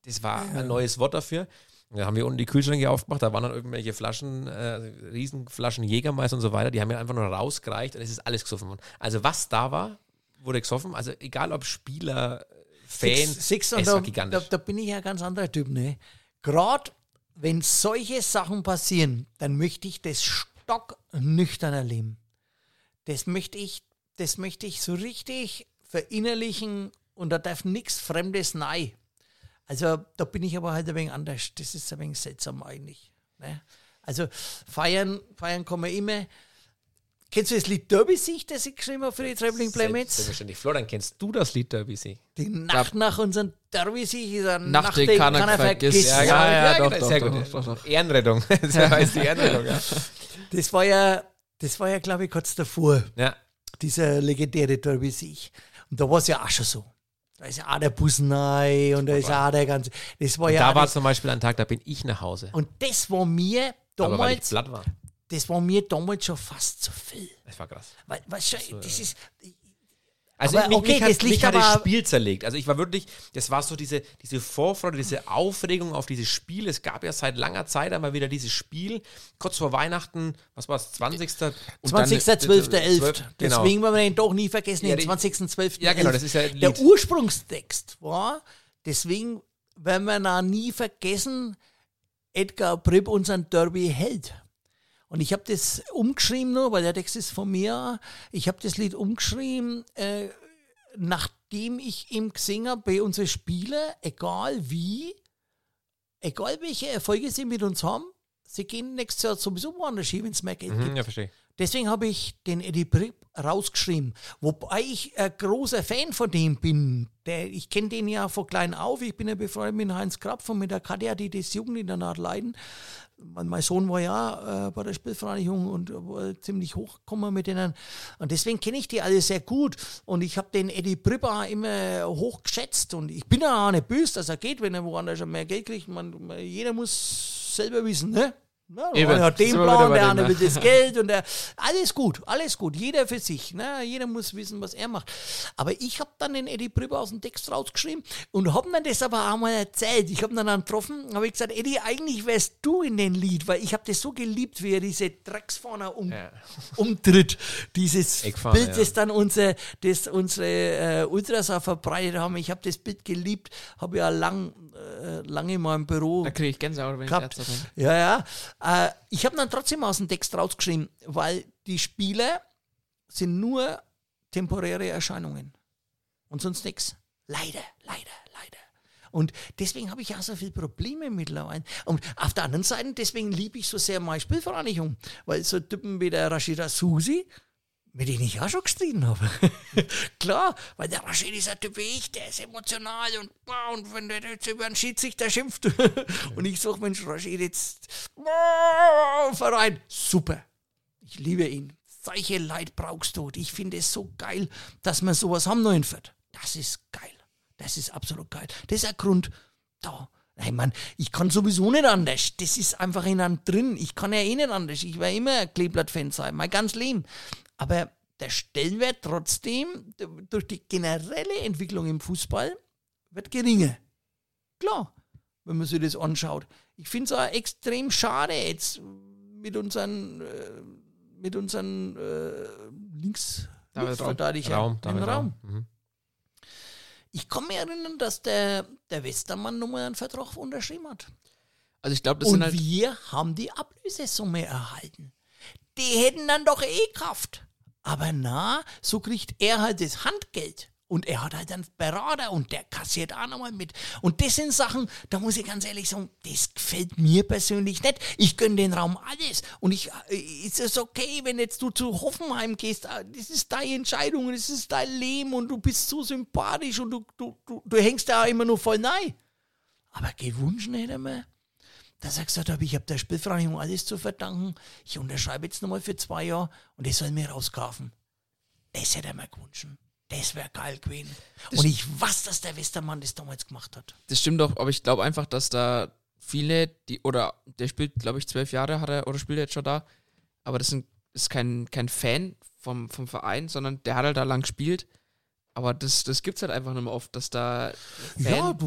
das war ein neues Wort dafür. Und Da haben wir unten die Kühlschränke aufgemacht. Da waren dann irgendwelche Flaschen, äh, Riesenflaschen Jägermeister und so weiter. Die haben wir einfach nur rausgereicht und es ist alles gesoffen worden. Also was da war, wurde gesoffen. Also egal ob Spieler, Fan, Six, Six es da, war da, gigantisch. da bin ich ja ein ganz anderer Typ. Ne? Gerade wenn solche Sachen passieren, dann möchte ich das stocknüchtern erleben. Das möchte ich, das möchte ich so richtig verinnerlichen und da darf nichts Fremdes nein. Also da bin ich aber halt ein wenig anders. Das ist ein wenig seltsam eigentlich. Ne? Also feiern, feiern kann man immer. Kennst du das Lied Derby-Sicht, das ich geschrieben habe für die Traveling Playmates? Selbstverständlich. Florian, kennst du das Lied Derby See? Die Nacht nach unserem Derby-Sieg ist eine Nacht, die keiner vergisst. vergisst. Ja, ja, genau, doch, doch, sehr gut. Ehrenrettung. Das heißt die Ehrenrettung, ja. Das war ja, das war ja, glaube ich, kurz davor, ja. dieser legendäre Derby-Sieg. Und da war es ja auch schon so. Da ist ja auch der Busnei und da ist auch der ganze. Das war ja. Da war zum Beispiel ein Tag, da bin ich nach Hause. und das war mir Aber weil ich damals, platt war. Das war mir damals schon fast zu viel. Das war krass. Weil, weißt du, das ist. Also Aber mich, okay, mich, hat, das liegt mich hat das Spiel zerlegt. Also ich war wirklich, das war so diese, diese Vorfreude, diese Aufregung auf dieses Spiel. Es gab ja seit langer Zeit einmal wieder dieses Spiel, kurz vor Weihnachten, was war es, 20. Und dann- 20.12.11. 12, Genau. Deswegen wollen wir den doch nie vergessen, Ja, den die- 20.12. Ja, genau, das ist ja Der. Ursprungstext war, deswegen werden wir da nie vergessen, Edgar Pripp unseren Derby hält. Und ich habe das umgeschrieben nur, weil der Text ist von mir. Ich habe das Lied umgeschrieben, äh, nachdem ich ihm gesehen habe, bei unseren Spielen, egal wie, egal welche Erfolge sie mit uns haben, sie gehen nächstes Jahr sowieso woanders hin, wenn es mehr Geld gibt. Mhm, ja, verstehe. Deswegen habe ich den Eddie Pripp rausgeschrieben. Wobei ich ein großer Fan von dem bin. Der, ich kenne den ja von klein auf. Ich bin ja befreundet mit Heinz Krapf und mit der Katja, die das Jugendinternat leiden. Mein, Sohn war ja äh, bei der Spielvereinigung und war ziemlich hochgekommen mit denen. Und deswegen kenne ich die alle sehr gut. Und ich habe den Eddie Pripp auch immer hoch geschätzt. Und ich bin ja auch nicht böse, dass er geht, wenn er woanders schon mehr Geld kriegt. Man, jeder muss selber wissen, ne? Ja, der eine hat den Plan, der andere will das Geld und der, alles gut, alles gut, jeder für sich. Ne? Jeder muss wissen, was er macht. Aber ich habe dann den Eddie Prüber aus dem Text rausgeschrieben und habe mir das aber auch mal erzählt. Ich habe ihn dann getroffen, habe ich gesagt, Eddie, eigentlich wärst du in den Lied, weil ich habe das so geliebt, wie er diese Drecksfahne um, Ja. umtritt. Dieses Eckfahne, Bild, ja. das dann unsere, das unsere äh, Ultras auch verbreitet haben. Ich habe das Bild geliebt, habe ja lang, äh, lange in meinem Büro Da kriege ich Gänsehaut, wenn ich gehabt. Ärzte bin. Ja, ja. Äh, ich habe dann trotzdem aus dem Text rausgeschrieben, weil die Spiele sind nur temporäre Erscheinungen. Und sonst nichts. Leider, leider, leider. Und deswegen habe ich auch so viele Probleme mittlerweile. Und auf der anderen Seite, deswegen liebe ich so sehr meine Spielvereinigung. Weil so Typen wie der Rashida Susi, mit denen ich auch schon gestritten habe. Klar, weil der Rashid ist ein Typ wie ich, der ist emotional und, und wenn der jetzt über einen Schiedsrichter schimpft und ich sage, Mensch, Rashid, jetzt boah, Verein, super. Ich liebe ihn. Solche Leid brauchst du. Ich finde es so geil, dass wir sowas haben in Fürth. Das ist geil. Das ist absolut geil. Das ist ein Grund, da. Nein, Mann, ich kann sowieso nicht anders. Das ist einfach in einem drin. Ich kann ja eh nicht anders. Ich werde immer ein Kleeblatt-Fan sein, mein ganzes Leben. Aber der Stellenwert trotzdem durch die generelle Entwicklung im Fußball wird geringer. Klar, wenn man sich das anschaut. Ich finde es auch extrem schade jetzt mit unseren, äh, mit unseren äh, Links. Linksverteidiger Raum, im. Raum. Mhm. Ich kann mich erinnern, dass der, der Westermann nochmal einen Vertrag unterschrieben hat. Also ich glaube, das Und sind halt. wir haben die Ablösesumme erhalten. Die hätten dann doch eh Kraft. Aber na, so kriegt er halt das Handgeld. Und er hat halt einen Berater und der kassiert auch nochmal mit. Und das sind Sachen, da muss ich ganz ehrlich sagen, das gefällt mir persönlich nicht. Ich gönne den Raum alles. Und ich, äh, ist es okay, wenn jetzt du zu Hoffenheim gehst, äh, das ist deine Entscheidung, das ist dein Leben und du bist so sympathisch und du, du, du, du hängst da immer nur voll nein. Aber gewünscht hätte mir, dass er gesagt hat, ich habe der Spielvereinigung alles zu verdanken. Ich unterschreibe jetzt nochmal für zwei Jahre und das soll mir rauskaufen. Das hätte er mir gewünscht. Das wäre geil gewesen. und ich weiß, dass der Westermann das damals gemacht hat. Das stimmt doch, aber ich glaube einfach, dass da viele, die, oder der spielt, glaube ich, zwölf Jahre hat er, oder spielt jetzt schon da, aber das sind, ist kein, kein Fan vom, vom Verein, sondern der hat halt da lang gespielt. Aber das, das gibt es halt einfach nicht mehr oft, dass da Fan, Ja,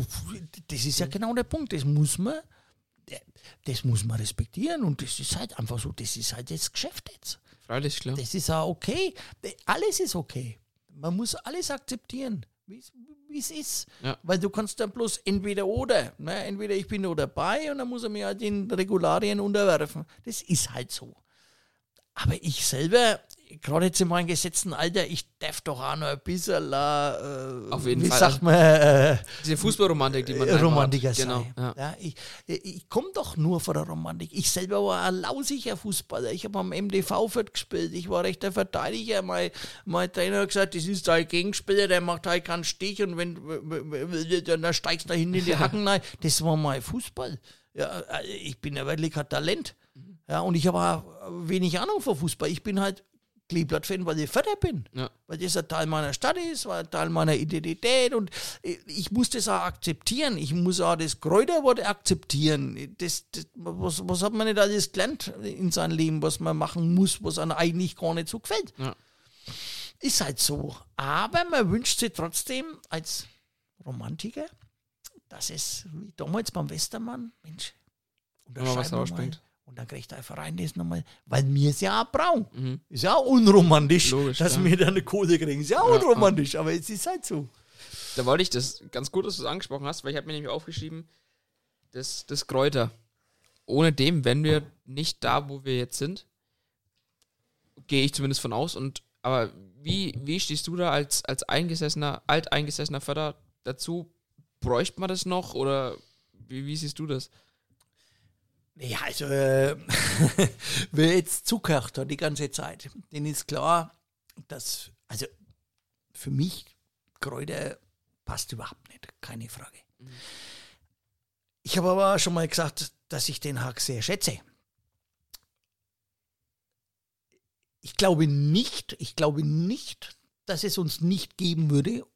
das ist ja genau der Punkt. Das muss man, das muss man respektieren und das ist halt einfach so. Das ist halt das Geschäft jetzt. freilich, klar. Das ist auch okay. Alles ist okay. Man muss alles akzeptieren, wie es ist. Ja. Weil du kannst dann bloß entweder oder. Ne? Entweder ich bin da dabei und dann muss er mir halt den Regularien unterwerfen. Das ist halt so. Aber ich selber, gerade jetzt in meinem gesetzten Alter, ich darf doch auch noch ein bisschen, äh, Auf jeden wie Fall. sagt man, äh, Diese Fußballromantik, die man äh, Romantiker hat. Genau. Ja. Ja, ich ich komme doch nur von der Romantik. Ich selber war ein lausiger Fußballer. Ich habe am MDV Fürth gespielt. Ich war rechter Verteidiger. Mein, mein Trainer hat gesagt, das ist dein Gegenspieler, der macht halt keinen Stich und wenn, dann dann steigst du da hinten in die Hacken rein. Das war mein Fußball. Ja, äh, ich bin ja wirklich kein Talent. Ja, und ich habe auch wenig Ahnung von Fußball. Ich bin halt Kleeblatt-Fan, weil ich Vater bin Ja. weil das ein Teil meiner Stadt ist, weil ein Teil meiner Identität und ich muss das auch akzeptieren. Ich muss auch das Kräuterwort akzeptieren. Das, das, was, was hat man nicht alles gelernt in seinem Leben, was man machen muss, was einem eigentlich gar nicht so gefällt. Ja. Ist halt so. Aber man wünscht sich trotzdem als Romantiker, dass es wie damals beim Westermann, Mensch, Wenn mal was rausspringt. Und dann kriegt der Verein das nochmal, weil mir ist ja auch braun. Ist ja auch unromantisch, Mhm. Logisch, dass ja. wir dann eine Kohle kriegen. Ist ja auch Ja, unromantisch, aber es ist halt so. Da wollte ich das ganz gut, dass du es angesprochen hast, weil ich habe mir nämlich aufgeschrieben, das, das Kräuter. Ohne dem wären wir nicht da, wo wir jetzt sind. Gehe ich zumindest von aus. Und aber wie, wie stehst du da als, als eingesessener, alteingesessener Förder dazu? Bräuchte man das noch oder wie, wie siehst du das? Ja, also, äh, wer jetzt zugehört hat die ganze Zeit, denen ist klar, dass, also für mich, Kräuter passt überhaupt nicht, keine Frage. Ich habe aber schon mal gesagt, dass ich den Hack sehr schätze. Ich glaube nicht, ich glaube nicht, dass es uns nicht geben würde,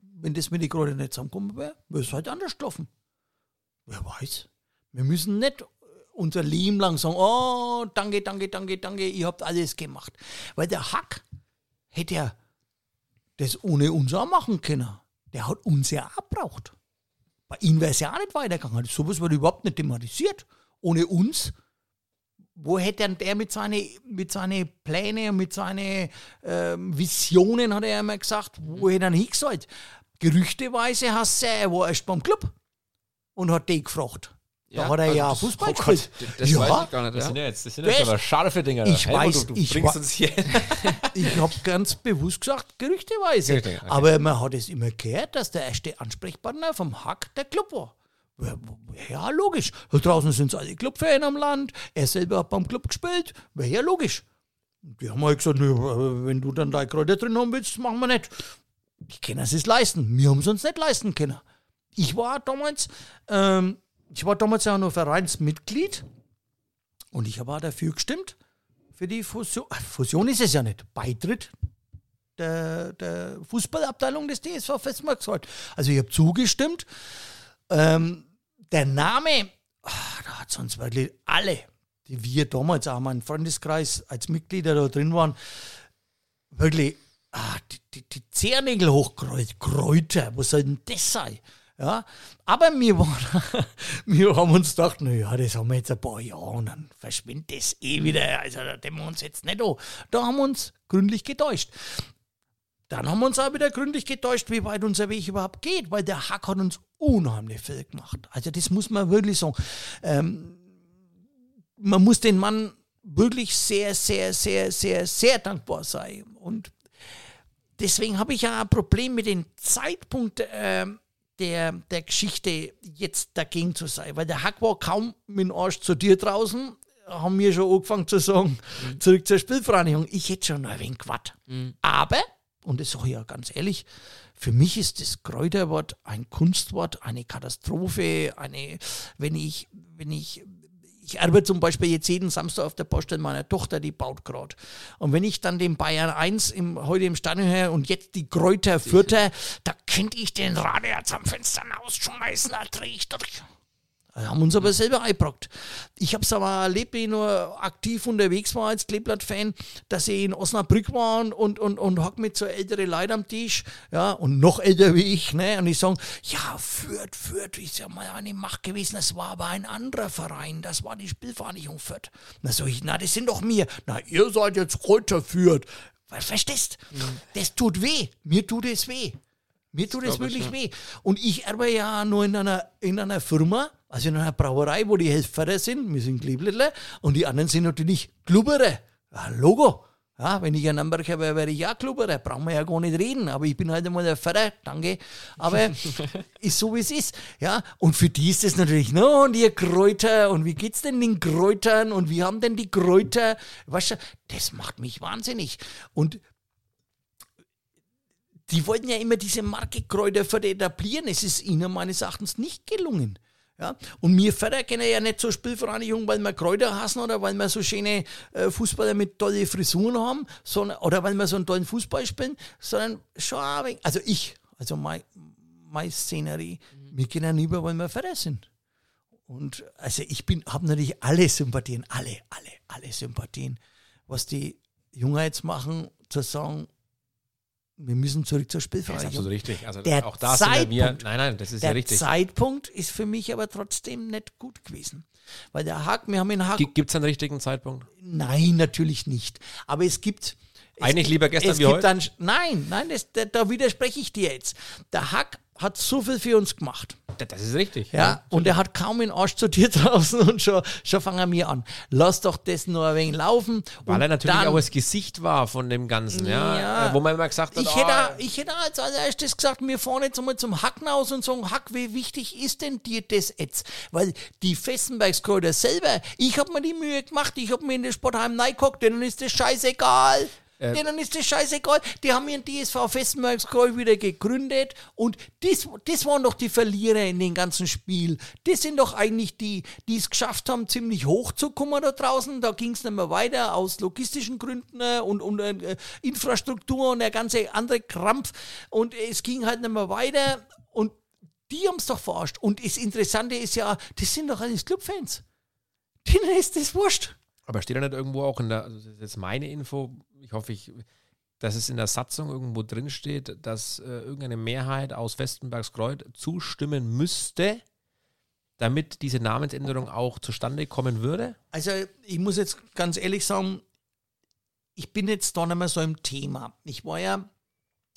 wenn das mit den Kräutern nicht zusammenkommen wäre, wäre es halt anders gelaufen. Wer weiß. Wir müssen nicht unser Leben lang sagen, oh, danke, danke, danke, danke, ihr habt alles gemacht. Weil der Hack hätte ja das ohne uns auch machen können. Der hat uns ja auch gebraucht. Bei ihm wäre es ja auch nicht weitergegangen. Sowas wird überhaupt nicht thematisiert. Ohne uns, wo hätte denn der mit seinen mit seine Plänen, mit seinen ähm, Visionen, hat er immer gesagt, wo hätte er hingesollt? Gerüchteweise hast du er war erst beim Club und hat den gefragt. Da Ja, hat er also ja Fußball oh Gott, gespielt. Das ja, weiß ich gar nicht. Das Ja? sind ja jetzt, das sind jetzt aber scharfe Dinger. Ich Helmut, weiß, du, du ich bringst uns hier. Ich habe ganz bewusst gesagt, gerüchteweise. Gerüchte, okay. Aber man hat es immer gehört, dass der erste Ansprechpartner vom Hack der Club war. Ja, Ja, logisch. Da draußen sind alle Clubfans am Land. Er selber hat beim Club gespielt. Wäre ja logisch. Die haben halt gesagt, wenn du dann deine Kräuter drin haben willst, machen wir nicht. Die können es leisten. Wir haben es uns nicht leisten können. Ich war damals, ähm, ich war damals ja noch Vereinsmitglied und ich habe auch dafür gestimmt, für die Fusion. Ach, Fusion ist es ja nicht. Beitritt der, der Fußballabteilung des DSV Festmarkswald. Also ich habe zugestimmt. Ähm, der Name, ah, da hat sonst wirklich alle, die wir damals auch mal im Freundeskreis als Mitglieder da drin waren, wirklich ah, die, die, die Zehennägel hochkreuzt, Kräuter, was soll denn das sein? Ja, aber wir, waren, wir haben uns gedacht, naja, das haben wir jetzt ein paar Jahre und dann verschwindet das eh wieder. Also da dämmen wir uns jetzt nicht an. Da haben wir uns gründlich getäuscht. Dann haben wir uns auch wieder gründlich getäuscht, wie weit unser Weg überhaupt geht, weil der Hack hat uns unheimlich viel gemacht. Also das muss man wirklich sagen. Ähm, man muss den Mann wirklich sehr, sehr, sehr, sehr, sehr dankbar sein. Und deswegen habe ich ja ein Problem mit dem Zeitpunkt ähm, der, der Geschichte jetzt dagegen zu sein. Weil der Hack war kaum mit dem Arsch zu dir draußen, haben wir schon angefangen zu sagen, zurück zur Spielvereinigung. Ich hätte schon ein wenig gewartet. Aber, und das sage ich ja ganz ehrlich, für mich ist das Kräuterwort ein Kunstwort, eine Katastrophe, eine, wenn ich, wenn ich, ich arbeite zum Beispiel jetzt jeden Samstag auf der Baustelle meiner Tochter, die baut gerade. Und wenn ich dann den Bayern 1 im, heute im Stadion höre und jetzt die Kräuter Vierter, da könnte ich den Radiator am Fenster rausschmeißen, da drehe ich durch. Haben uns aber selber eingebrockt. Ich habe es aber erlebt, wenn ich nur aktiv unterwegs war als Kleeblatt-Fan, dass ich in Osnabrück war und, und, und, hock mit so ältere Leute am Tisch, ja, und noch älter wie ich, ne, und die sagen, ja, Fürth, Fürth ist ja mal eine Macht gewesen, das war aber ein anderer Verein, das war die Spielvereinigung Fürth. Na, so ich, na, das sind doch mir. Na, ihr seid jetzt Kräuter Fürth. Was verstehst? Das tut weh. Mir tut es weh. Mir tut es glaub ich, wirklich ja. weh. Und ich arbeite ja nur in einer, in einer Firma, also in einer Brauerei, wo die Helfer sind. Wir sind Kleeblättler und die anderen sind natürlich Klubberer. Ja, Logo. Ja, wenn ich ein Nürnberger wäre, wäre ich auch Klubberer. Brauchen wir ja gar nicht reden. Aber ich bin halt einmal der Pfarrer, danke. Aber ist so, wie es ist. Ja, und für die ist das natürlich, no, und ihr Kräuter, und wie geht's denn den Kräutern, und wie haben denn die Kräuter, weißt du, das macht mich wahnsinnig. Und die wollten ja immer diese Marke Kräuterförder etablieren. Es ist ihnen meines Erachtens nicht gelungen. Ja? Und wir Förder kennen ja nicht zur Spielvereinigung, weil wir Kräuter hassen oder weil wir so schöne äh, Fußballer mit tollen Frisuren haben, sondern, oder weil wir so einen tollen Fußball spielen, sondern schon ein wenig, also ich, also meine mein Szenerie, wir kennen lieber, weil wir Förder sind. Und also ich bin, habe natürlich alle Sympathien, alle, alle, alle Sympathien, was die Jungen jetzt machen, zu sagen, wir müssen zurück zur Das ist Spielvereinigung. absolut richtig. Also Der auch da sind wir. Nein, nein, das ist Der ja richtig. Zeitpunkt ist für mich aber trotzdem nicht gut gewesen. Weil der Hack, wir haben den Hack. Gibt es einen richtigen Zeitpunkt? Nein, natürlich nicht. Aber es gibt. Es Eigentlich gibt- lieber gestern es wie gibt heute? Dann, nein, nein, das, da, da widerspreche ich dir jetzt. Der Hack hat so viel für uns gemacht. Das ist richtig. Ja, und er hat kaum den Arsch zu dir draußen und schon, schon fangen wir an. Lass doch das nur ein wenig laufen. Weil und er natürlich dann, auch das Gesicht war von dem Ganzen, ja. Ja. Äh, Wo man immer gesagt hat, Ich oh, hätte, ich hätte als allererstes gesagt, wir fahren jetzt einmal zum Hacken aus und sagen, Hack, wie wichtig ist denn dir das jetzt? Weil die Fessenbergskräuter selber, ich habe mir die Mühe gemacht, ich habe mir in das Sportheim reingeguckt, denen ist das scheißegal. Äh. Denen ist das scheißegal. Die haben ihren DSV Fessenbergskräu wieder gegründet und das, das waren doch die Verlierer in dem ganzen Spiel. Das sind doch eigentlich die, die es geschafft haben, ziemlich hoch zu kommen da draußen. Da ging es nicht mehr weiter aus logistischen Gründen äh, und, und äh, Infrastruktur und der ganze andere Krampf. Und es ging halt nicht mehr weiter und die haben es doch verarscht. Und das Interessante ist ja, das sind doch alles Clubfans. Denen ist das wurscht. Aber steht da nicht irgendwo auch in der, also das ist jetzt meine Info, ich hoffe, ich, dass es in der Satzung irgendwo drin steht, dass äh, irgendeine Mehrheit aus Westenbergskreuth zustimmen müsste, damit diese Namensänderung auch zustande kommen würde? Also ich muss jetzt ganz ehrlich sagen, ich bin jetzt da nicht mehr so im Thema. Ich war ja,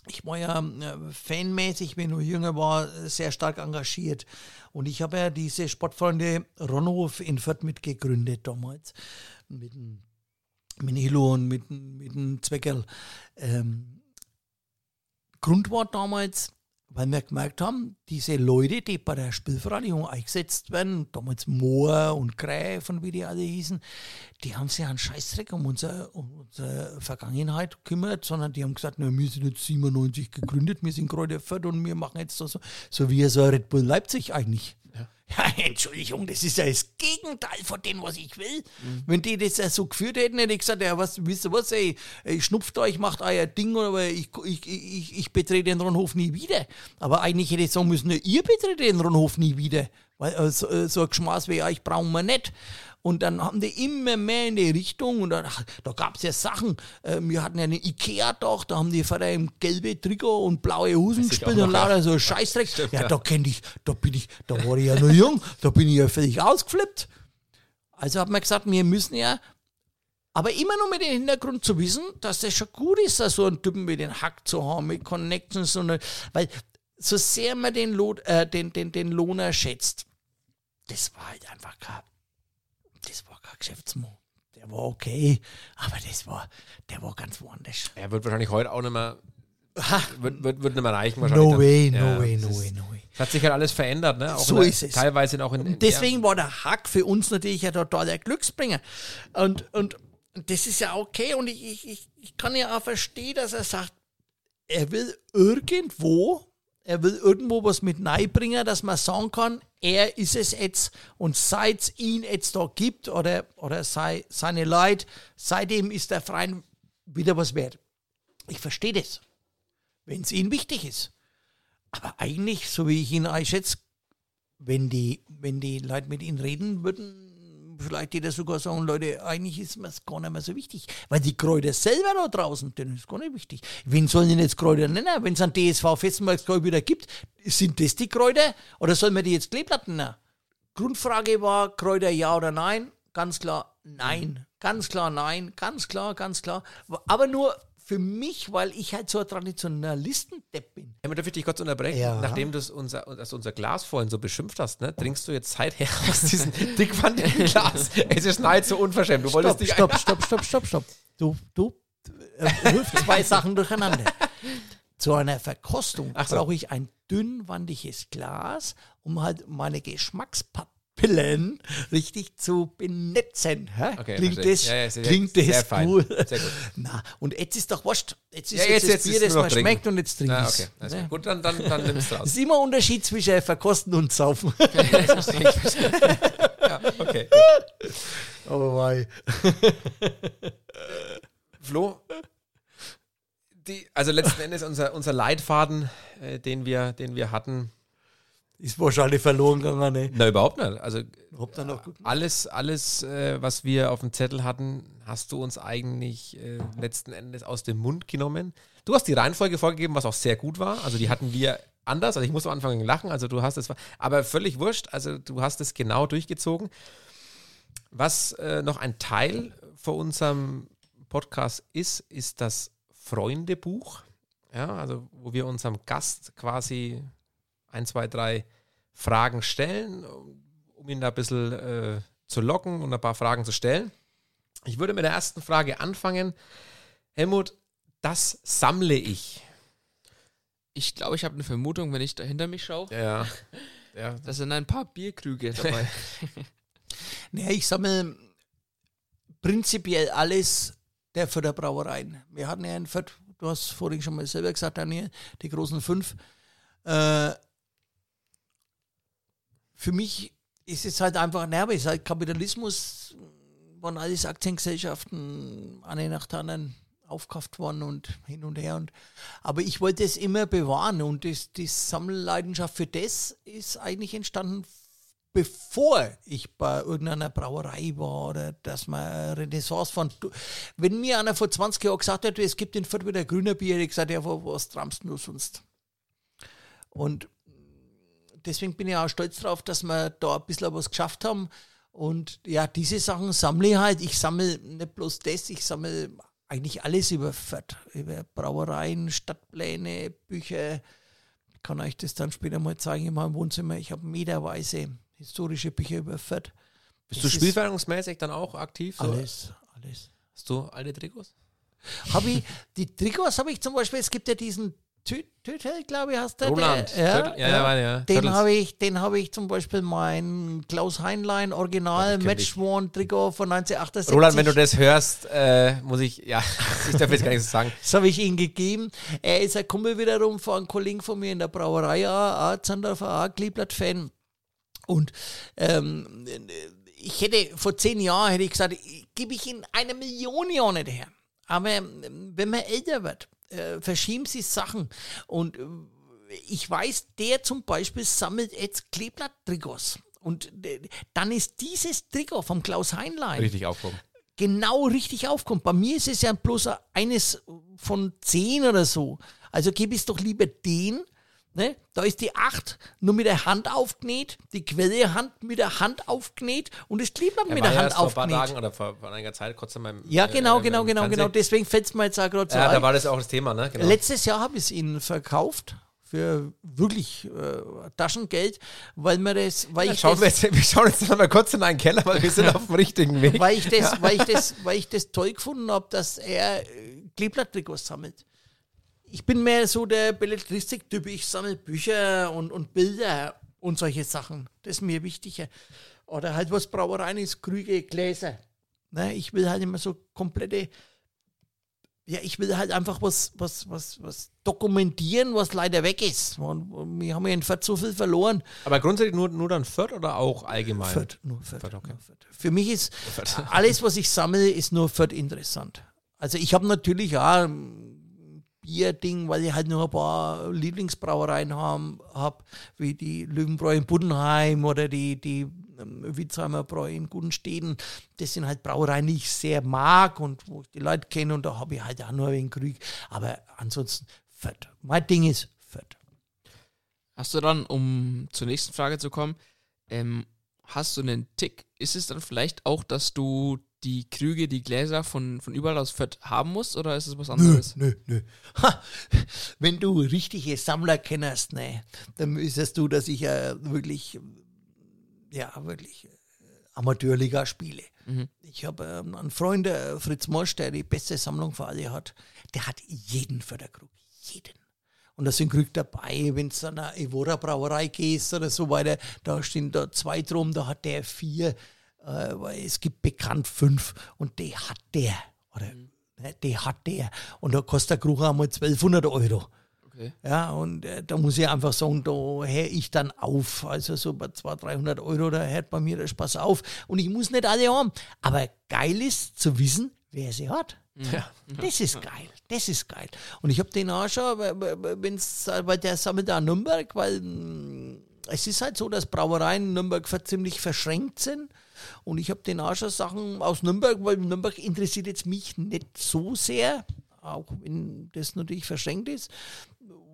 ich war ja äh, fanmäßig, wenn ich jünger war, sehr stark engagiert. Und ich habe ja diese Sportfreunde Ronhof in Fürth mitgegründet damals. Mit dem, mit und mit, dem- mit dem Zweckerl. Ähm, Grund war damals, weil wir gemerkt haben, diese Leute, die bei der Spielvereinigung eingesetzt werden, damals Mohr und Gräf und wie die alle hießen, die haben sich einen Scheißdreck um unsere, um unsere Vergangenheit gekümmert, sondern die haben gesagt, na, wir sind jetzt 97 gegründet, wir sind Kräuter Fürth und wir machen jetzt so, so, wie so Red Bull Leipzig eigentlich. Ja. Entschuldigung, das ist ja das Gegenteil von dem, was ich will. Wenn die das ja so geführt hätten, hätte ich gesagt, ja, was, wisst ihr was, ey, ey schnupft euch, macht euer Ding, aber ich, ich, ich, ich betrete den Ronhof nie wieder. Aber eigentlich hätte ich sagen müssen, ja, ihr betretet den Ronhof nie wieder. Weil äh, so, äh, so ein Geschmaß wie euch brauchen wir nicht. Und dann haben die immer mehr in die Richtung und dann, ach, da gab es ja Sachen. Äh, wir hatten ja eine Ikea-Dach, da haben die Vater im gelbe Trikot und blaue Hosen gespielt und lauter so Scheißdreck. ja, da kenn ich, da bin ich, da war ich ja noch jung, da bin ich ja völlig ausgeflippt. Also hat man gesagt, wir müssen ja, aber immer nur mit dem Hintergrund zu wissen, dass das schon gut ist, so einen Typen wie den Hack zu haben, mit Connections und, weil so sehr man den, Lohn, äh, den, den, den Lohner schätzt, das war halt einfach kein, das war kein Geschäftsmann. Der war okay, aber das war, der war ganz woanders. Er wird wahrscheinlich heute auch nicht mehr, wird, wird, wird nicht mehr reichen wahrscheinlich. No way, no Ja, way, no ist- way, no way. Es hat sich halt alles verändert, ne? Auch So in der, ist es. Teilweise auch in, in Deswegen war der Hack für uns natürlich ein totaler Glücksbringer. Und, und das ist ja okay. Und ich, ich, ich kann ja auch verstehen, dass er sagt, er will irgendwo, er will irgendwo was mit bringen, dass man sagen kann, er ist es jetzt. Und seit es ihn jetzt da gibt oder, oder sei, seine Leute, seitdem ist der Verein wieder was wert. Ich verstehe das, wenn es ihnen wichtig ist. Aber eigentlich, so wie ich ihn einschätze, wenn die, wenn die Leute mit ihnen reden würden, vielleicht die das sogar sagen, Leute, eigentlich ist das gar nicht mehr so wichtig. Weil die Kräuter selber da draußen, denen ist gar nicht wichtig. Wen sollen die jetzt Kräuter nennen? Wenn es ein DSV Fessenbergskräuter wieder gibt, sind das die Kräuter? Oder sollen wir die jetzt Kleeblatten nennen? Grundfrage war, Kräuter ja oder nein? Ganz klar, nein. Ganz klar, nein. Ganz klar, ganz klar. Aber nur für mich, weil ich halt so ein Traditionalistendepp bin. Ja, darf ich dich kurz unterbrechen? Ja. Nachdem du unser, du unser Glas vorhin so beschimpft hast, ne, trinkst du jetzt seither aus diesem dickwandigen Glas. Es ist nahezu unverschämt. Du wolltest Stopp, dich stopp, stopp, stopp, stopp, stopp. Du, du äh, wirfst zwei Sachen durcheinander. Zu einer Verkostung so. brauche ich ein dünnwandiges Glas, um halt meine Geschmackspapillen richtig zu benetzen. Okay, klingt verstehe. das, Ja, ja, sehr- klingt sehr das fein. cool? Sehr gut. Na, und jetzt ist doch wurscht. Jetzt ist Ja, jetzt, jetzt- das Bier, das man trinken. schmeckt und jetzt trinke Na, ich okay. Also Ja. Gut, dann, dann, dann nimmst du Es raus. ist immer ein Unterschied zwischen Verkosten und Saufen. ja, okay. oh wei. Flo, die, also letzten Endes unser, unser Leitfaden, äh, den, wir, den wir hatten, Ist wahrscheinlich verloren gegangen, ne? Na, überhaupt nicht. Also Hab dann noch gut gemacht. alles, alles äh, was wir auf dem Zettel hatten, hast du uns eigentlich äh, letzten Endes aus dem Mund genommen. Du hast die Reihenfolge vorgegeben, was auch sehr gut war. Also die hatten wir anders. Also ich muss am Anfang lachen. Also du hast es, aber völlig wurscht. Also du hast es genau durchgezogen. Was äh, noch ein Teil von unserem Podcast ist, ist das Freundebuch. Ja, also wo wir unserem Gast quasi ein, zwei, drei Fragen stellen, um ihn da ein bisschen äh, zu locken und ein paar Fragen zu stellen. Ich würde mit der ersten Frage anfangen. Helmut, das sammle ich. Ich glaube, ich habe eine Vermutung, wenn ich da hinter mich schaue. Ja. ja. Da sind ein paar Bierkrüge dabei. Naja, ich sammle prinzipiell alles der Förderbrauereien. Wir hatten ja in Fürth, du hast vorhin schon mal selber gesagt, Daniel, die großen fünf. Äh, für mich ist es halt einfach, aber es ist halt Kapitalismus, waren alles Aktiengesellschaften, eine nach der anderen aufgekauft worden und hin und her. Und, aber ich wollte es immer bewahren und das, die Sammelleidenschaft für das ist eigentlich entstanden, bevor ich bei irgendeiner Brauerei war oder dass man Renaissance. Du- Wenn mir einer vor 20 Jahren gesagt hätte, es gibt in Fürth wieder grüner Bier, ich gesagt, ja, was trampst du sonst? Und deswegen bin ich auch stolz drauf, dass wir da ein bisschen was geschafft haben. Und ja, diese Sachen sammle ich halt. Ich sammle nicht bloß das, ich sammle eigentlich alles über Fürth. Über Brauereien, Stadtpläne, Bücher. Ich kann euch das dann später mal zeigen in meinem Wohnzimmer. Ich habe meterweise historische Bücher über Fürth. Bist Das du spielverhandlungsmäßig dann auch aktiv? So? Alles, alles. Hast du alte Trikots? Habe ich, die Trikots habe ich zum Beispiel, es gibt ja diesen Tü- Tütel, glaube ich, hast du. Roland. Der, ja, ja, meine, ja. Den habe ich, den habe ich zum Beispiel mein Klaus Heinlein Original Ja, ich. Matchworn-Trikot von 1978. Roland, wenn du das hörst, äh, muss ich, ja, ich darf jetzt gar nichts sagen. Das habe ich ihm gegeben. Er ist ein Kumpel wiederum von einem Kollegen von mir in der Brauerei, auch Zandorfer, auch Kleeblatt-Fan. Und ähm, ich hätte vor zehn Jahren hätte ich gesagt, gebe ich in eine Million Jahren nicht her. Aber ähm, wenn man älter wird, äh, verschieben sich Sachen. Und äh, ich weiß, der zum Beispiel sammelt jetzt Kleeblatt-Trikots. Und äh, dann ist dieses Trikot vom Klaus Heinlein Richtig aufgehoben. genau richtig aufkommt. Bei mir ist es ja bloß eines von zehn oder so. Also gebe ich es doch lieber den. Ne? Da ist die acht nur mit der Hand aufgenäht, die Quellehand mit der Hand aufgenäht und das Kleeblatt mit der ja Hand erst vor ein paar aufgenäht. Tagen oder vor, vor einiger Zeit kurz in meinem Ja, genau, äh, genau, genau, Fernsehen. genau. Deswegen fällt es mir jetzt auch gerade so Ja, da ein. war das auch das Thema, ne? Genau. Letztes Jahr habe ich es ihnen verkauft für wirklich äh, Taschengeld, weil mir das, weil Ja, ich schauen das, wir, jetzt, wir schauen jetzt noch mal kurz in einen Keller, weil wir sind auf dem richtigen Weg. weil ich das, weil ich das, weil ich das toll gefunden habe, dass er äh, Kleeblatt-Trikots sammelt. Ich bin mehr so der Belletristik-Typ. Ich sammle Bücher und, und Bilder und solche Sachen. Das ist mir wichtiger. Oder halt was Brauereien ist, Krüge, Gläser. Ne, ich will halt immer so komplette, ja, ich will halt einfach was, was, was, was dokumentieren, was leider weg ist. Und, wir haben ja in Fürth so viel verloren. Aber grundsätzlich nur, nur dann Fürth oder auch allgemein? Fürth, nur Fürth. Fürth, okay. nur Fürth. Für mich ist alles, was ich sammle, ist nur Fürth interessant. Also ich habe natürlich auch ein Bierding, weil ich halt nur ein paar Lieblingsbrauereien habe, wie die Löwenbräu in Buddenheim oder die, die ähm, Witzheimer Bräu in Gudensteden. Das sind halt Brauereien, die ich sehr mag und wo ich die Leute kenne und da habe ich halt auch nur einen Krieg. Aber ansonsten Fürth. Mein Ding ist Fürth. Hast du dann, um zur nächsten Frage zu kommen, ähm, hast du einen Tick? Ist es dann vielleicht auch, dass du die Krüge, die Gläser von, von überall aus Fürth haben musst oder ist es was anderes? Nö, nö. Ha, wenn du richtige Sammler kennst, ne, dann müsstest du, dass ich ja wirklich, ja, wirklich äh, Amateurliga spiele. Ich habe ähm, einen Freund, der Fritz Morsch, der die beste Sammlung für alle hat, der hat jeden Förderkrug, jeden. Und da sind Krug dabei, wenn du an eine Evora Brauerei gehst oder so weiter, da stehen da zwei drum, da hat der vier, äh, es gibt bekannt fünf und die hat der. Oder ne, die hat der. Und da kostet der Krug einmal 1200 Euro. Okay. Ja, und äh, da muss ich einfach sagen, da höre ich dann auf. Also so bei 200, 300 Euro, da hört bei mir der Spaß auf. Und ich muss nicht alle haben. Aber geil ist zu wissen, wer sie hat. Ja. Das ist geil, das ist geil. Und ich habe den auch schon, wenn es, weil der sammelt da in Nürnberg, weil mh, es ist halt so, dass Brauereien in Nürnberg ziemlich verschränkt sind. Und ich habe den auch schon Sachen aus Nürnberg, weil Nürnberg interessiert jetzt mich nicht so sehr, auch wenn das natürlich verschränkt ist,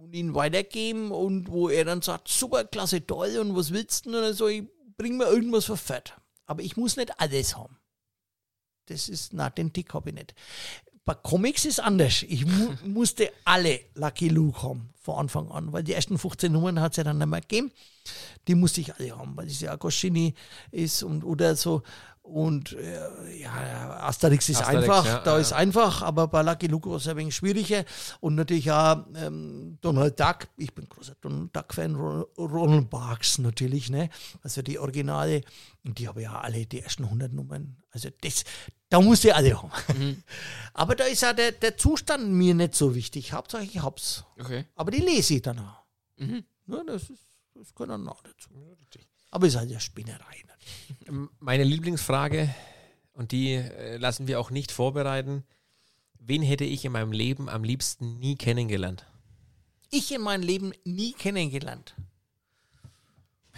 und ihn weitergeben und wo er dann sagt, super, klasse, toll und was willst du? Und dann so, ich bring mir irgendwas Fett. Aber ich muss nicht alles haben. Das ist, na, den Tick habe ich nicht. Bei Comics ist anders. Ich mu musste alle Lucky Luke haben, von Anfang an, weil die ersten 15 Nummern hat es ja dann nicht mehr gegeben. Die musste ich alle haben, weil es ja Goscinny ist und oder so. Und äh, ja, Asterix ist Asterix, einfach, ja, da ja. ist einfach, aber bei Lucky Luke war es ein wenig schwieriger. Und natürlich auch ähm, Donald Duck, ich bin großer Donald Duck-Fan, Ron- Ronald Barks natürlich, ne? Also die Originale, und die habe ich ja alle, die ersten 100 Nummern. Also das, da muss ich alle haben. Aber da ist ja der, der Zustand mir nicht so wichtig. Hauptsache ich hab's. Okay. Aber die lese ich dann auch. Mhm. Ja, das, ist, das gehört dann auch dazu. Aber es ist halt ja Spinnerei. Meine Lieblingsfrage, und die äh, lassen wir auch nicht vorbereiten. Wen hätte ich in meinem Leben am liebsten nie kennengelernt? Ich in meinem Leben nie kennengelernt.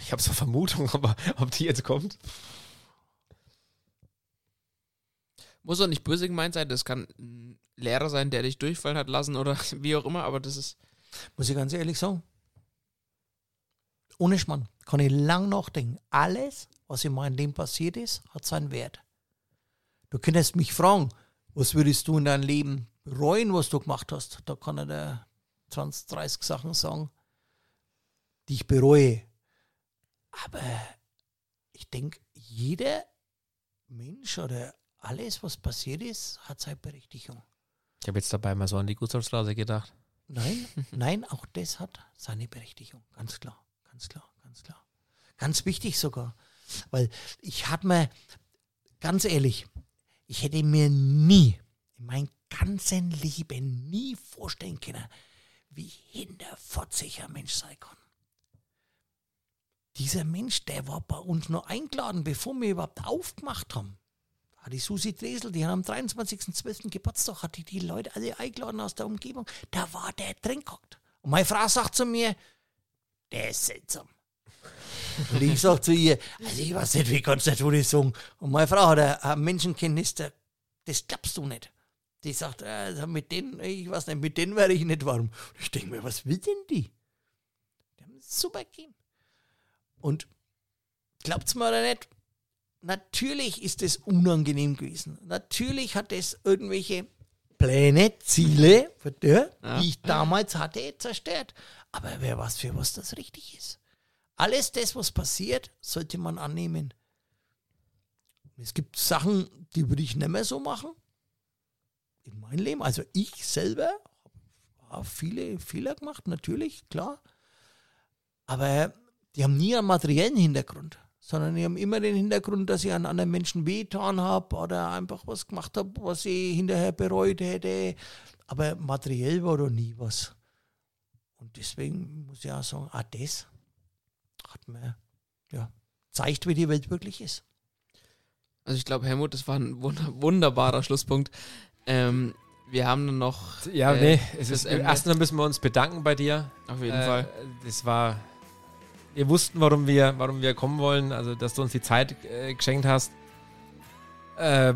Ich habe so Vermutung, aber ob die jetzt kommt. Muss doch nicht böse gemeint sein, das kann ein Lehrer sein, der dich durchfallen hat lassen oder wie auch immer, aber das ist. Muss ich ganz ehrlich sagen. Ohne Schmarrn. Kann ich lang nachdenken. Alles, was in meinem Leben passiert ist, hat seinen Wert. Du könntest mich fragen, was würdest du in deinem Leben bereuen, was du gemacht hast? Da kann er dir 20, 30 Sachen sagen, die ich bereue. Aber ich denke, jeder Mensch oder alles, was passiert ist, hat seine Berechtigung. Ich habe jetzt dabei mal so an die Gustavstraße gedacht. Nein, nein, auch das hat seine Berechtigung. Ganz klar, ganz klar, ganz klar. Ganz wichtig sogar. Weil ich habe mir, ganz ehrlich, ich hätte mir nie in meinem ganzen Leben nie vorstellen können, wie hinterfotzig ein Mensch sein kann. Dieser Mensch, der war bei uns nur eingeladen, bevor wir überhaupt aufgemacht haben. Ah, Die Susi Dresel, die hat am 23.12. Geburtstag, hat die die Leute alle eingeladen aus der Umgebung. Da war der drin gehockt. Und meine Frau sagt zu mir, der ist seltsam. Und ich sag zu ihr, also ich weiß nicht, wie kannst du das sagen? Und meine Frau hat ein, ein Menschenkenntnis, das glaubst du nicht. Die sagt, also mit denen, ich weiß nicht, mit denen wäre ich nicht warm. Und ich denke mir, was will denn die? Die haben es super gegeben. Und glaubt's mir oder nicht, natürlich ist es unangenehm gewesen. Natürlich hat es irgendwelche Pläne, Ziele, die ich damals hatte, zerstört. Aber wer weiß, für was das richtig ist. Alles das, was passiert, sollte man annehmen. Es gibt Sachen, die würde ich nicht mehr so machen. In meinem Leben. Also ich selber habe viele Fehler gemacht, natürlich, klar. Aber die haben nie einen materiellen Hintergrund, sondern die haben immer den Hintergrund, dass ich an anderen Menschen wehgetan habe oder einfach was gemacht habe, was ich hinterher bereut hätte. Aber materiell war da nie was. Und deswegen muss ich auch sagen, ah, das hat mir ja, zeigt, wie die Welt wirklich ist. Also ich glaube, Helmut, das war ein wunder wunderbarer Schlusspunkt. Ähm, wir haben dann noch. Ja, äh, nee, es ist, Ende. erstmal müssen wir uns bedanken bei dir. Auf jeden Äh, Fall. Das war. Wir wussten, warum wir, warum wir kommen wollen, also dass du uns die Zeit äh, geschenkt hast. Äh,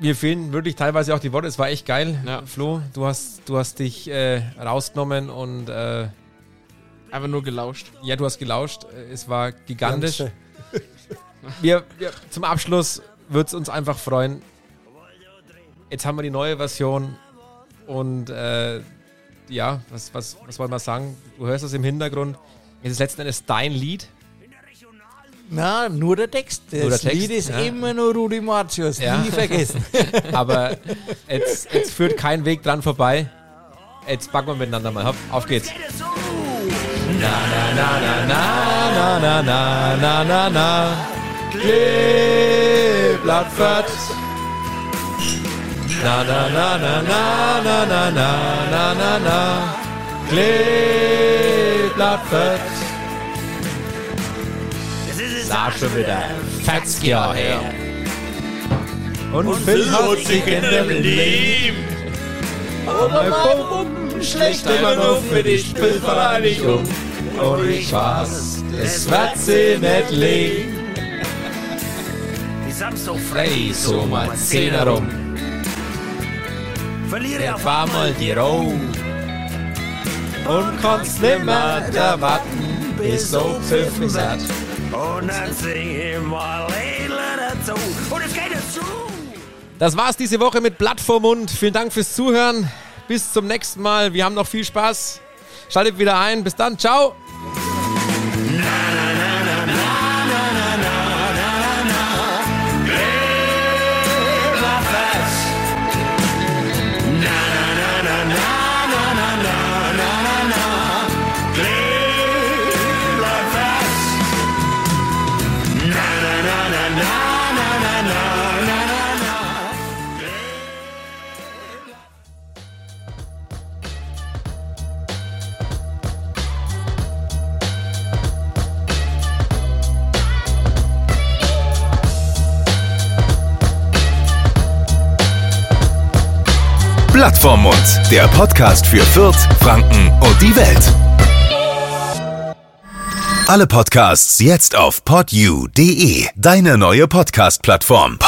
mir fehlen wirklich teilweise auch die Worte. Es war echt geil, Ja. Flo. Du hast, du hast dich äh, rausgenommen und äh, Einfach nur gelauscht. ja, du hast gelauscht. Es war gigantisch. Wir, wir, zum Abschluss würde es uns einfach freuen. Jetzt haben wir die neue Version und äh, ja, was, was, was wollen wir sagen? Du hörst es im Hintergrund. Es ist letzten Endes dein Lied. Na, nur der Text. Das Nur der Text, Lied ist ja. immer nur Rudi Martius. Ja. Nie vergessen. Aber jetzt, jetzt führt kein Weg dran vorbei. Jetzt backen wir miteinander mal. Auf geht's. Na, na, na, na, na, na, na, na, na, na. Kleeblattfett. Na, na, na, na, na, na, na, na, na, na, na. Kleeblattfett. Da schon wieder 40 Jahre her. Und, Phil hat sich in dem Leben aber Pumpen schlecht immer noch für die Spielvereinigung. Und ich weiß, es wird sie nicht. Ich sind so Frei, so mal zehn herum. verliere auf Fahr mal die Roh und kannst nimmer da warten, bis so pfiffen wird. und dann sing ich mal Lieder dazu. Und es geht jetzt zu. Das war's diese Woche mit Blatt vor Mund. Vielen Dank fürs Zuhören. Bis zum nächsten Mal. Wir haben noch viel Spaß. Schaltet wieder ein. Bis dann. Ciao. na, na. Blatt vorm Mund, der Podcast für Fürth, Franken und die Welt. Alle Podcasts jetzt auf podyou.de, deine neue Podcast-Plattform.